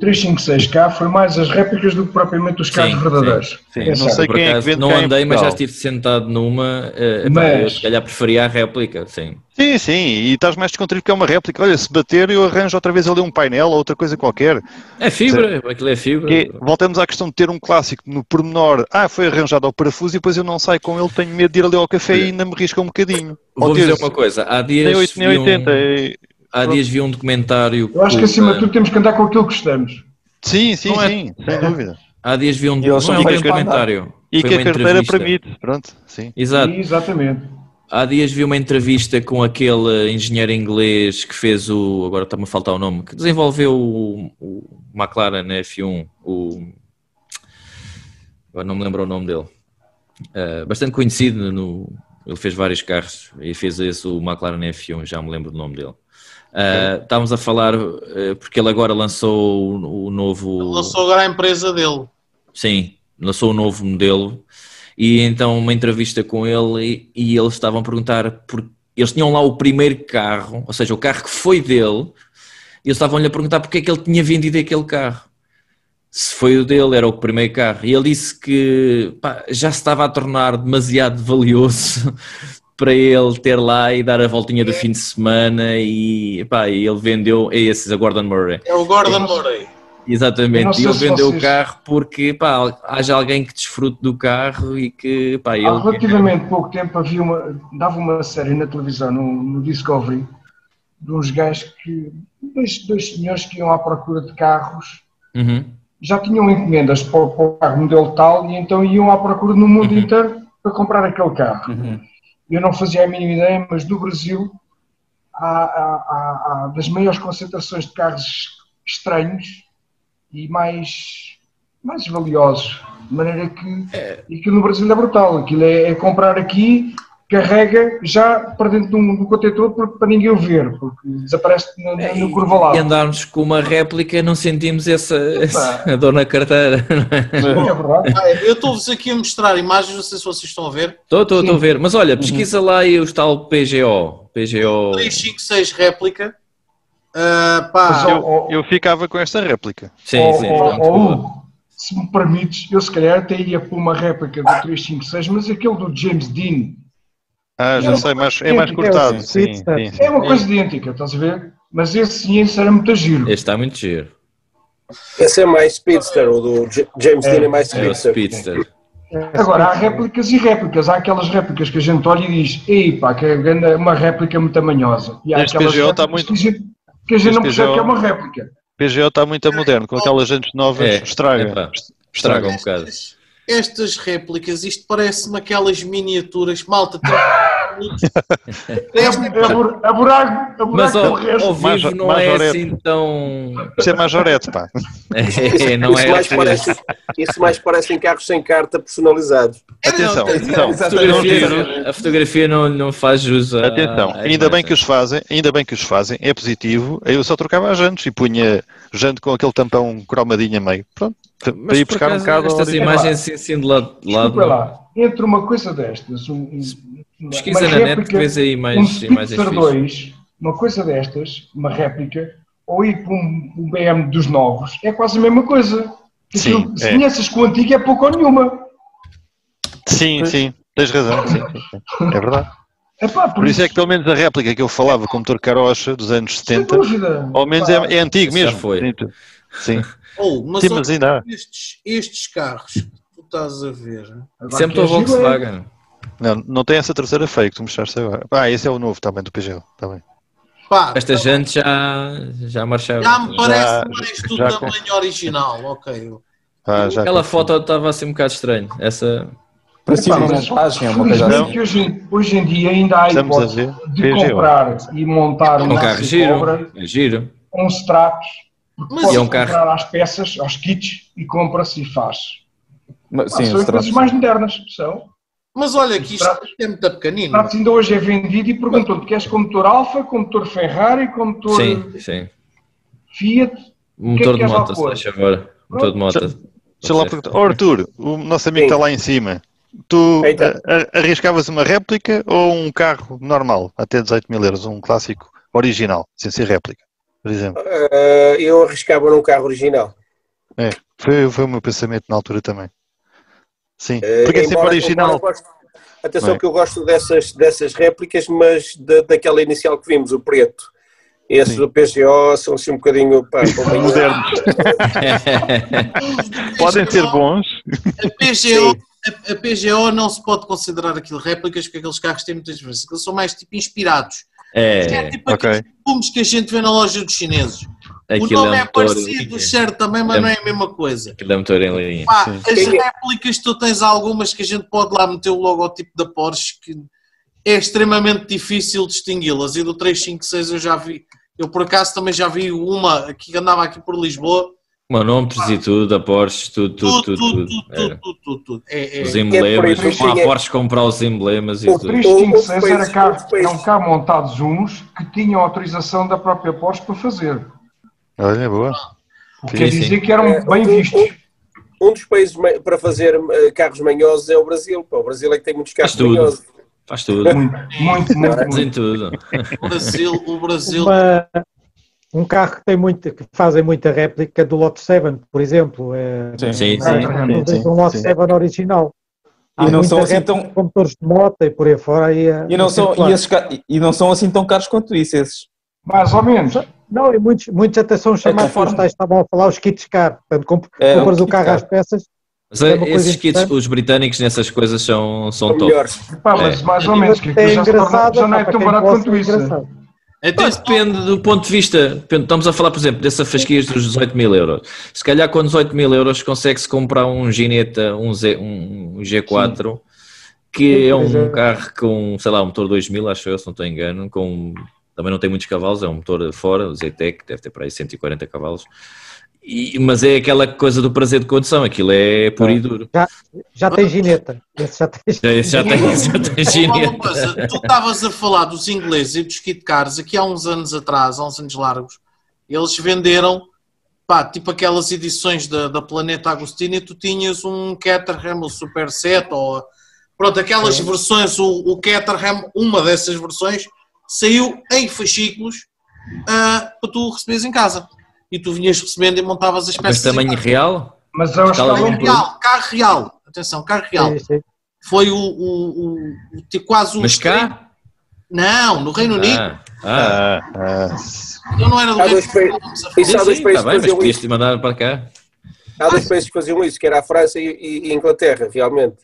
Speaker 8: 356K foi mais as réplicas do que propriamente os carros
Speaker 3: Sim,
Speaker 8: verdadeiros.
Speaker 5: Sim,
Speaker 8: Atenção.
Speaker 5: não sei quem é que
Speaker 3: acaso,
Speaker 5: vende
Speaker 3: não
Speaker 5: cá em
Speaker 3: andei, mas já estive sentado numa. epá,
Speaker 8: Mas-
Speaker 3: Eu se calhar preferia a réplica, sim.
Speaker 5: Sim, sim, e estás mais descontraído porque é uma réplica. Olha, se bater eu arranjo outra vez ali um painel ou outra coisa qualquer.
Speaker 3: É fibra, aquilo é fibra.
Speaker 5: Que é- voltamos à questão de ter um clássico no pormenor. Ah, foi arranjado ao parafuso e depois eu não saio com ele, tenho medo de ir ali ao café e ainda me risca um bocadinho. Ou
Speaker 3: Vou dizer uma coisa, há
Speaker 5: Nem
Speaker 3: dias,
Speaker 5: 8, nem
Speaker 3: vi um,
Speaker 5: 80. é-
Speaker 3: há dias vi um documentário.
Speaker 8: Eu acho que acima de tudo temos que andar com aquilo que gostamos.
Speaker 5: Sim, sim,
Speaker 3: Não é-
Speaker 5: sim, sem dúvida.
Speaker 3: Há dias vi um,
Speaker 7: E
Speaker 3: não é um documentário.
Speaker 5: E que a carteira
Speaker 3: entrevista.
Speaker 5: permite, pronto, sim.
Speaker 3: Exato.
Speaker 8: Exatamente.
Speaker 3: Há dias vi uma entrevista com aquele engenheiro inglês que fez o. Agora está-me a faltar o nome, que desenvolveu o, o McLaren F1. O, agora não me lembro o nome dele. Ah, bastante conhecido. No, ele fez vários carros e fez esse, o McLaren F1, já me lembro do nome dele. Ah, estávamos a falar, eh, porque ele agora lançou o, o novo.
Speaker 1: Lançou agora a empresa dele.
Speaker 3: Sim, lançou um novo modelo e então uma entrevista com ele e, e eles estavam a perguntar por eles tinham lá o primeiro carro, ou seja, o carro que foi dele, e eles estavam-lhe a perguntar porque é que ele tinha vendido aquele carro. Se foi o dele, era o primeiro carro. E ele disse que pá, já se estava a tornar demasiado valioso para ele ter lá e dar a voltinha do fim de semana e, pá, e ele vendeu, é esses, a Gordon Murray.
Speaker 1: É o Gordon
Speaker 8: sei-
Speaker 1: Murray.
Speaker 3: Exatamente, e ele vendeu
Speaker 8: vocês-
Speaker 3: o carro porque pá, haja alguém que desfrute do carro e que pá,
Speaker 8: Há
Speaker 3: ele.
Speaker 8: relativamente pouco tempo havia uma, dava uma série na televisão, no, no Discovery, de uns gajos que, dois, dois senhores que iam à procura de carros,
Speaker 3: Uhum.
Speaker 8: já tinham encomendas para, o- para o carro modelo tal e então iam à procura no mundo
Speaker 3: Uhum.
Speaker 8: inteiro para comprar aquele carro. Eu não fazia a mínima ideia, mas no Brasil há, há- há- há das maiores concentrações de carros estranhos e mais, mais valiosos. De maneira que e aquilo no Brasil é brutal. Aquilo é, é comprar aqui, carrega já para dentro de um, do contentor para, ninguém o ver, porque desaparece no, no, no curva
Speaker 3: E andarmos com uma réplica, não sentimos essa, essa dor na carteira. não é?
Speaker 8: É verdade.
Speaker 1: Ah, Eu estou-vos aqui a mostrar imagens, não sei se vocês estão a ver.
Speaker 3: Estou, estou, estou a ver. Mas olha, pesquisa lá aí o tal PGO. PGO.
Speaker 1: 356 réplica. Ah, pá,
Speaker 5: Eu, eu ficava com esta réplica.
Speaker 3: Sim, sim.
Speaker 8: se me permites, eu se calhar até ia por uma réplica do 356, mas aquele do James Dean
Speaker 5: Ah, já
Speaker 8: É
Speaker 5: sei,
Speaker 8: uma
Speaker 5: mas é
Speaker 8: coisa
Speaker 5: mais
Speaker 8: idêntica,
Speaker 5: cortado.
Speaker 9: é
Speaker 5: Sim, sim, sim.
Speaker 8: é uma coisa idêntica, estás a ver? Mas esse sim, esse era muito giro.
Speaker 3: Este está muito giro.
Speaker 6: Esse é mais Speedster, o do James
Speaker 8: É,
Speaker 6: Dean é mais
Speaker 3: É o
Speaker 6: Speedster.
Speaker 3: Speedster.
Speaker 8: Agora, há réplicas e réplicas. Há aquelas réplicas que a gente olha e diz, ei pá, que é uma réplica muito tamanhosa. E há
Speaker 5: Este
Speaker 8: aquelas
Speaker 5: PGO está muito-
Speaker 8: que a gente, gente não percebe
Speaker 5: PGO
Speaker 8: que é uma réplica.
Speaker 5: PGO está muito a moderno, com aquelas jantes novas,
Speaker 3: É,
Speaker 5: estraga.
Speaker 3: Estraga um bocado.
Speaker 1: estas, estas réplicas, isto parece-me aquelas miniaturas. Malta, tem...
Speaker 8: É a, bur- a buraco, a buraco
Speaker 3: Mas ao, ao
Speaker 5: Mais-
Speaker 3: vivo não
Speaker 5: mais
Speaker 3: é assim tão.
Speaker 5: Isto é majorete, pá.
Speaker 3: É, não
Speaker 6: isso,
Speaker 3: é
Speaker 6: mais
Speaker 3: assim.
Speaker 6: parece, isso mais parecem carros sem carta personalizados.
Speaker 5: Atenção, atenção.
Speaker 3: A fotografia, a fotografia não, não faz jus a.
Speaker 5: Atenção, ainda bem que os fazem, ainda bem que os fazem, é positivo. Eu só trocava as jantes e punha jante com aquele tampão cromadinho a meio. Pronto, para
Speaker 3: Mas
Speaker 5: ir
Speaker 3: por
Speaker 5: buscar um bocado.
Speaker 3: estas imagens assim, assim de lado. lado
Speaker 8: Desculpa lá, entre uma coisa destas, um, um- uma
Speaker 3: Pesquisa na net
Speaker 8: réplica,
Speaker 3: vês aí
Speaker 8: um
Speaker 3: mais
Speaker 8: Speedster
Speaker 3: fixas.
Speaker 8: 2, uma coisa destas, uma réplica, ou ir para um, um BM dos novos, é quase a mesma coisa.
Speaker 5: Sim,
Speaker 8: se
Speaker 5: é.
Speaker 8: conheces com o antigo é pouco ou nenhuma.
Speaker 5: Sim, sim, tens razão. Sim, sim. É verdade.
Speaker 8: Epá, por,
Speaker 5: Por isso é que pelo menos a réplica que eu falava com o motor carocha dos anos
Speaker 8: sem
Speaker 5: 70,
Speaker 8: dúvida.
Speaker 5: ao menos
Speaker 8: Epá,
Speaker 5: é, é antigo
Speaker 3: Já
Speaker 5: mesmo.
Speaker 3: foi.
Speaker 5: Sim, Sim,
Speaker 1: Oh, mas,
Speaker 5: Sim, mas ainda
Speaker 1: estes, estes carros estás a ver,
Speaker 8: agora
Speaker 3: Sempre
Speaker 8: que é é-
Speaker 3: Volkswagen.
Speaker 5: Não, não tem essa terceira feia que tu mostraste agora. Ah, esse é o novo também do PGO. Tá bem.
Speaker 1: pá,
Speaker 3: Esta gente já, já marchava.
Speaker 1: já me parece
Speaker 5: Já-
Speaker 1: mais do
Speaker 5: já
Speaker 1: tamanho original, ok.
Speaker 5: Ah, já
Speaker 3: Aquela foto estava assim um bocado estranho. Essa.
Speaker 7: Parecia uma
Speaker 8: Epá, mas
Speaker 7: montagem, uma coisa assim.
Speaker 8: hoje, hoje em dia ainda há
Speaker 5: Estamos a
Speaker 8: hipótese
Speaker 5: ver.
Speaker 8: de comprar e montar
Speaker 3: É
Speaker 8: um
Speaker 3: um carro giro.
Speaker 8: cobra
Speaker 3: É giro.
Speaker 8: com porque
Speaker 1: Mas
Speaker 3: é um
Speaker 8: comprar
Speaker 3: carro-
Speaker 8: às peças, aos kits e compra-se e faz.
Speaker 7: Mas,
Speaker 8: Ah,
Speaker 7: Sim,
Speaker 8: são
Speaker 7: os
Speaker 8: as coisas
Speaker 7: traços.
Speaker 8: mais modernas, são.
Speaker 1: Mas olha que isto
Speaker 8: Tratos-
Speaker 1: é muito pequenino.
Speaker 8: Tratos ainda hoje é vendido e perguntam-te: queres com motor Alfa, com motor Ferrari, com motor
Speaker 3: Sim, sim.
Speaker 8: Fiat?
Speaker 3: Um
Speaker 8: O que é
Speaker 3: motor
Speaker 8: que
Speaker 3: de moto, se faz favor. Motor de moto.
Speaker 5: Deixa lá perguntar. Oh, Arthur, o nosso amigo
Speaker 6: Sim.
Speaker 5: está lá em cima. Tu
Speaker 6: Então.
Speaker 5: arriscavas uma réplica ou um carro normal, até 18 mil euros, um clássico original, sem ser réplica, por exemplo?
Speaker 6: Ah, eu arriscava num carro original.
Speaker 5: É, foi, foi o meu pensamento na altura também. Sim,
Speaker 6: Eh,
Speaker 5: porque é sempre original.
Speaker 6: atenção
Speaker 5: é?
Speaker 6: que eu gosto dessas, dessas réplicas, mas da, daquela inicial que vimos, o preto. Esses
Speaker 5: Sim.
Speaker 6: do PGO são assim um bocadinho pá,
Speaker 5: Modernos. Podem ser bons.
Speaker 1: A PGO, a, a PGO não se pode considerar aquilo réplicas porque aqueles carros têm muitas diferenças. Eles são mais tipo inspirados. É
Speaker 3: É,
Speaker 1: tipo
Speaker 5: Ok.
Speaker 1: aqueles que a gente vê na loja dos chineses. O
Speaker 3: aquilo
Speaker 1: nome
Speaker 3: é
Speaker 1: é, parecido, o cheiro também, mas
Speaker 3: É-
Speaker 1: não é a mesma coisa.
Speaker 3: Aquilo é motor em linha.
Speaker 1: Pá, as
Speaker 6: é?
Speaker 1: réplicas, tu tens algumas que a gente pode lá meter o logotipo da Porsche que é extremamente difícil distingui-las. E do 356 eu já vi, eu por acaso também já vi uma aqui que andava aqui por Lisboa.
Speaker 3: Manómetros e tudo, da Porsche, tudo, tudo,
Speaker 1: Tudo,
Speaker 3: tudo.
Speaker 1: tudo,
Speaker 3: tudo.
Speaker 1: tudo,
Speaker 3: Era.
Speaker 1: tudo, tudo, tudo. É, é.
Speaker 3: Os emblemas, como a Porsche comprar os emblemas e
Speaker 8: O
Speaker 6: O
Speaker 3: tudo.
Speaker 8: 356
Speaker 6: outros
Speaker 8: era
Speaker 6: países-
Speaker 8: eram cá montados uns que tinham autorização da própria Porsche para fazer.
Speaker 5: Olha, boa.
Speaker 8: O que
Speaker 3: Sim,
Speaker 8: quer dizer que eram
Speaker 6: É,
Speaker 8: bem
Speaker 6: o-
Speaker 8: vistos.
Speaker 6: Um dos países para fazer eh, carros manhosos é o Brasil. O Brasil é que tem muitos carros
Speaker 3: Faz tudo.
Speaker 6: manhosos.
Speaker 3: Faz tudo.
Speaker 8: Muito, muito, muito,
Speaker 3: Fazem
Speaker 8: muito.
Speaker 3: tudo.
Speaker 1: O Brasil, o Brasil
Speaker 9: Uma- um carro que tem muito, que fazem muita réplica do Lot 7, por exemplo. É,
Speaker 7: Sim.
Speaker 3: Sim,
Speaker 8: Ah,
Speaker 3: sim.
Speaker 9: é um Lot
Speaker 5: sim.
Speaker 9: 7 original. Há
Speaker 7: E não são assim tão-
Speaker 9: motores de moto e por aí fora. É-
Speaker 7: E não,
Speaker 9: é
Speaker 7: são, e, esses e não são assim tão caros quanto isso, esses.
Speaker 8: Mais ou menos.
Speaker 9: Não, e muitos, muitos até são chamados,
Speaker 7: conforme-
Speaker 9: os tais estavam a falar, os kits car. Portanto, comp
Speaker 7: É,
Speaker 9: compras
Speaker 7: o
Speaker 9: o carro
Speaker 7: kit
Speaker 9: às peças.
Speaker 3: Mas
Speaker 9: É coisa
Speaker 3: esses kits, os britânicos nessas coisas são, são top.
Speaker 6: melhores.
Speaker 8: Pá, mas
Speaker 3: É.
Speaker 8: mais ou menos, que
Speaker 9: É
Speaker 8: já, se torna-
Speaker 9: engraçado,
Speaker 8: já não é tão barato quanto
Speaker 9: é
Speaker 8: isso.
Speaker 1: atenção,
Speaker 3: depende do ponto de vista. depende- Estamos a falar, por exemplo, dessa fasquia dos 18 mil euros. Se calhar com 18 mil euros consegue-se comprar um Gineta, um, Z, um G4, que
Speaker 9: Sim,
Speaker 3: é
Speaker 9: pois
Speaker 3: um
Speaker 9: é.
Speaker 3: carro com, sei lá, um motor 2000, acho eu, se não estou em engano, com, também não tem muitos cavalos, é um motor fora, o ZTEC, deve ter para aí 140 cavalos. E- mas é aquela coisa do prazer de condução, aquilo é puro e duro.
Speaker 9: Já tem gineta. Esse já tem
Speaker 3: Já, já tem, já tem Gineta.
Speaker 1: coisa, tu estavas a falar dos ingleses e dos kit cars aqui há uns anos atrás, há uns anos largos, eles venderam, pá, tipo aquelas edições da, da Planeta Agostina e tu tinhas um Caterham, o Super 7 ou, pronto, aquelas versões, o, o Caterham, uma dessas versões, saiu em fascículos ah, para tu receberes em casa. E tu vinhas recebendo e montavas as
Speaker 3: Mas
Speaker 1: peças. em
Speaker 3: tamanho real?
Speaker 8: Mas
Speaker 3: Escala
Speaker 8: ela-
Speaker 1: Carro real, carro real, atenção, carro real.
Speaker 9: Sim, sim.
Speaker 1: Foi o, o, o, o- quase um.
Speaker 3: Mas cá?
Speaker 1: Não, no Reino Unido.
Speaker 3: Ah, ah.
Speaker 5: Ah, ah.
Speaker 1: Eu não era do
Speaker 6: Há
Speaker 1: Reino Unido. a falar.
Speaker 6: Isso há dois países
Speaker 3: tá bem,
Speaker 6: que
Speaker 3: mas
Speaker 6: faziam
Speaker 3: podias
Speaker 6: isso.
Speaker 3: te mandar para cá.
Speaker 6: Há dois países que faziam isso, que era a França e, e- e a Inglaterra, realmente.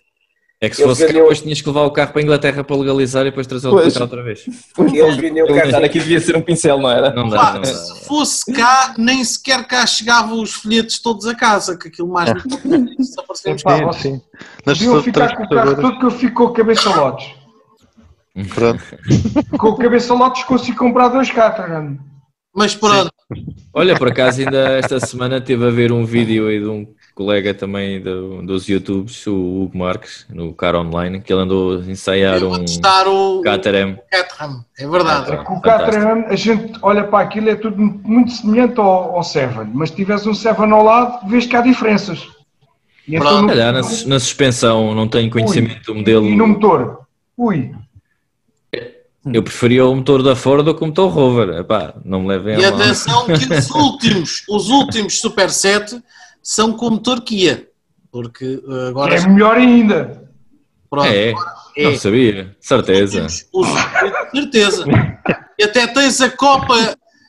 Speaker 3: É que se
Speaker 6: Eles
Speaker 3: fosse cá,
Speaker 6: vendiam-
Speaker 3: depois tinhas que levar o carro para a Inglaterra para legalizar e depois trazê-lo para
Speaker 7: Pois.
Speaker 3: cá outra vez.
Speaker 7: Ele
Speaker 6: carros.
Speaker 7: estar aqui devia ser um pincel, não era?
Speaker 3: Não dá,
Speaker 1: Pá,
Speaker 3: não dá.
Speaker 1: se fosse cá, nem sequer cá chegavam os folhetos todos a casa, que aquilo mais
Speaker 5: Nas
Speaker 8: Podiam ficar com o carro todo que eu fico com o cabeça lotes.
Speaker 5: Pronto.
Speaker 8: Com o cabeça lotes consigo comprar dois Caterham.
Speaker 1: Mas pronto,
Speaker 3: Olha, por acaso ainda esta semana estive a ver um vídeo aí de um colega também do- dos YouTubes, o Hugo Marques, no Car Online, que ele andou a ensaiar
Speaker 1: eu
Speaker 3: um
Speaker 1: vou testar o, o
Speaker 3: Caterham.
Speaker 1: Caterham, é verdade.
Speaker 8: É que o. Caterham, a gente olha para aquilo, é tudo muito semelhante ao, ao Seven, mas se tiveres um Seven ao lado, vês que há diferenças. E então
Speaker 1: Pronto.
Speaker 8: no-
Speaker 3: Olha, na, na suspensão não tenho conhecimento do modelo.
Speaker 8: E no motor? Ui,
Speaker 3: Eu preferia o motor da Ford do que o motor Rover. Epá, não me levem
Speaker 1: E
Speaker 3: a mal.
Speaker 1: atenção que os últimos, os últimos Super 7 são com motor Kia. Porque uh, agora
Speaker 8: é melhor ainda.
Speaker 1: pronto,
Speaker 3: É,
Speaker 1: agora
Speaker 3: não sabia, certeza.
Speaker 1: Os, certeza. E até tens a Copa.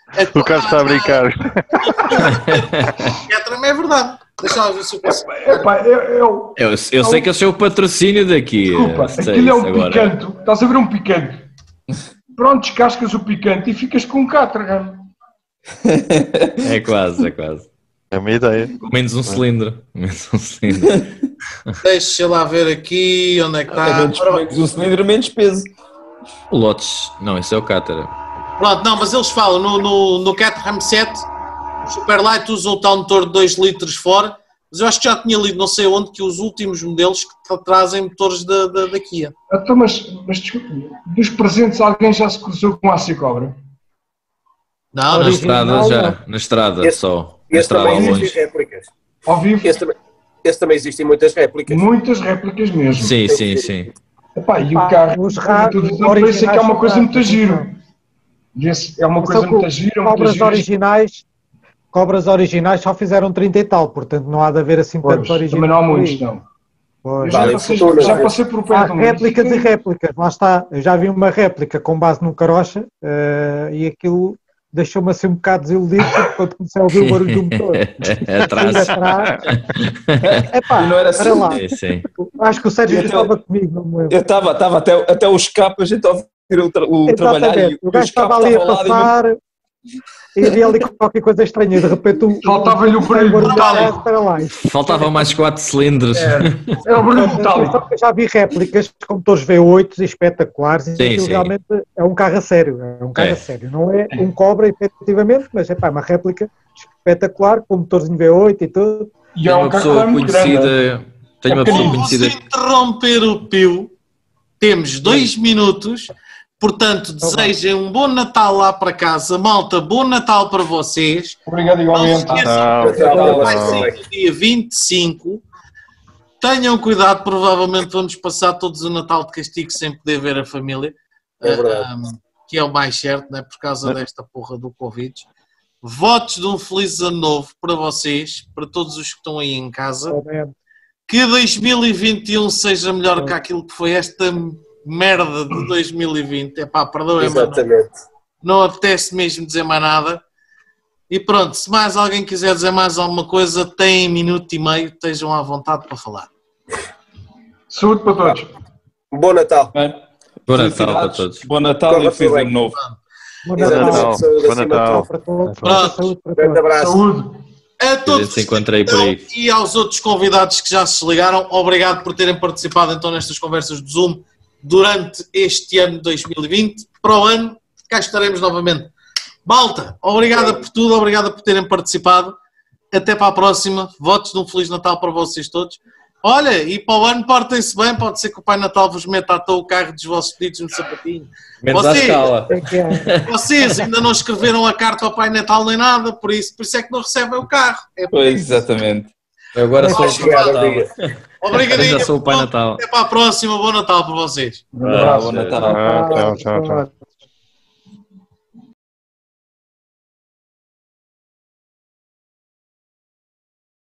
Speaker 1: A
Speaker 5: O Carlos está a brincar.
Speaker 1: Caterham é verdade. Deixa eu ver se eu consigo.
Speaker 8: Eu, eu,
Speaker 3: Eu, eu sei que eles são o patrocínio daqui.
Speaker 8: desculpa,
Speaker 3: sei
Speaker 8: aquilo é um
Speaker 3: agora.
Speaker 8: picanto. Estás a ver um picante? Pronto, descascas o picante e ficas com um Caterham.
Speaker 3: É quase, é quase.
Speaker 5: É uma ideia.
Speaker 3: Menos um cilindro. Menos um cilindro.
Speaker 1: Deixa lá ver aqui onde é que
Speaker 7: É
Speaker 1: está.
Speaker 7: menos, menos um cilindro, menos peso.
Speaker 3: O Lotus, não, isso é o Caterham.
Speaker 1: Pronto, não, mas eles falam no, no, no Caterham 7, o Superlight usa o tal motor de 2 litros fora, Mas eu acho que já tinha lido, não sei onde, que os últimos modelos que tra- trazem motores da, da, da Kia.
Speaker 8: Então, mas, mas desculpe, dos presentes alguém já se cruzou com a Cobra?
Speaker 1: Não,
Speaker 3: Na estrada já, na estrada
Speaker 6: Esse-
Speaker 3: só.
Speaker 6: Esse também
Speaker 3: ao
Speaker 6: existem
Speaker 3: longe.
Speaker 6: réplicas.
Speaker 8: Ao vivo?
Speaker 6: Esse também, esse também existem muitas réplicas.
Speaker 8: Muitas réplicas mesmo.
Speaker 3: Sim, sim, sim.
Speaker 8: Epá, e o carro,
Speaker 9: os
Speaker 8: a
Speaker 9: raros
Speaker 8: televisão parece que é uma coisa muito giro. É uma coisa
Speaker 9: co-
Speaker 8: muito gira, muito
Speaker 9: Cobras originais, cobras originais só fizeram 30 e tal, portanto não há de haver assim
Speaker 8: Pois,
Speaker 9: tantos originais.
Speaker 8: também não há muitos, não.
Speaker 9: Pois.
Speaker 8: já
Speaker 6: Vale
Speaker 8: passei, já
Speaker 6: não é?
Speaker 8: passei por
Speaker 9: Há
Speaker 8: perto um
Speaker 9: réplicas e réplicas, lá está. Eu já vi uma réplica com base num carocha eh, e aquilo deixou-me assim um bocado desiludido porque quando comecei a ouvir o barulho do motor.
Speaker 3: Atrás.
Speaker 9: Atrás. Epá,
Speaker 7: E não era assim.
Speaker 9: lá.
Speaker 3: Sim, sim.
Speaker 9: Acho que o Sérgio estava comigo, não me lembro.
Speaker 7: Eu estava, estava até, até o escape, a gente a ouvir o, tra o trabalhar e
Speaker 9: Exatamente. O gajo
Speaker 7: escape
Speaker 9: estava ali a passar e havia ali qualquer coisa estranha e de repente o.
Speaker 8: Faltava-lhe o barulho metálico.
Speaker 3: Faltavam mais quatro cilindros.
Speaker 8: Era o barulho metálico.
Speaker 9: Já vi réplicas com motores V8 espetaculares e
Speaker 3: Sim,
Speaker 9: aquilo
Speaker 3: sim.
Speaker 9: realmente é um carro a sério, é um carro
Speaker 3: É.
Speaker 9: a sério. Não é um Cobra, efetivamente, mas é pá, uma réplica espetacular com motores em V8 e tudo.
Speaker 8: E é um
Speaker 3: uma
Speaker 8: carro
Speaker 3: pessoa
Speaker 8: muito grande.
Speaker 3: conhecida. Tenho uma
Speaker 8: É
Speaker 3: pessoa
Speaker 1: Vou
Speaker 3: conhecida.
Speaker 1: interromper o Pio. Temos dois minutos. Portanto, desejem um bom Natal lá para casa. Malta, bom Natal para vocês.
Speaker 8: Obrigado
Speaker 1: Não se
Speaker 8: igualmente.
Speaker 1: esqueçam vai ser no dia 25. Tenham cuidado, provavelmente vamos passar todos o Natal de castigo sem poder ver a família.
Speaker 6: É verdade.
Speaker 1: Ah, que é o mais certo, né? por causa desta porra do Covid. Votos de um feliz ano novo para vocês, para todos os que estão aí em casa. Que 2021 seja melhor que aquilo que foi esta merda de 2020. É pá, perdoem-me, não,
Speaker 6: Exatamente.
Speaker 1: não apetece mesmo dizer mais nada. E pronto, se mais alguém quiser dizer mais alguma coisa, tem minuto e meio, estejam à vontade para falar.
Speaker 8: Saúde para todos.
Speaker 6: Bom Natal.
Speaker 7: Bem,
Speaker 3: Bom Natal para todos.
Speaker 7: Bom Natal
Speaker 6: Corra
Speaker 7: e feliz ano novo.
Speaker 9: Bom. Natal.
Speaker 5: Bom Natal.
Speaker 6: tudo.
Speaker 9: para todos.
Speaker 1: Pronto.
Speaker 6: Grande
Speaker 9: todos.
Speaker 6: abraço.
Speaker 8: Saúde.
Speaker 1: A todos
Speaker 3: se encontra aí por aí.
Speaker 1: e aos outros convidados que já se ligaram, obrigado por terem participado então nestas conversas do Zoom durante este ano de 2020. Para o ano, cá estaremos novamente. Malta, obrigada por tudo, obrigada por terem participado. Até para a próxima. Votos de um Feliz Natal para vocês todos. Olha, e para o ano portem-se bem, pode ser que o Pai Natal vos meta à toa o carro dos vossos pedidos no sapatinho.
Speaker 3: Menos à
Speaker 1: Você-
Speaker 3: escala.
Speaker 9: Que é.
Speaker 1: Vocês ainda não escreveram a carta ao Pai Natal nem nada, por isso, por isso é que não recebem o carro. É
Speaker 7: Pois, exatamente.
Speaker 3: Eu agora sou
Speaker 6: Obrigado,
Speaker 3: Natal.
Speaker 6: obrigado.
Speaker 1: Obrigadinho.
Speaker 3: Já sou o Pai Natal.
Speaker 1: Até para a próxima. Bom Natal para vocês.
Speaker 8: Um abraço.
Speaker 7: Bom Natal.
Speaker 5: Tchau, tchau, tchau.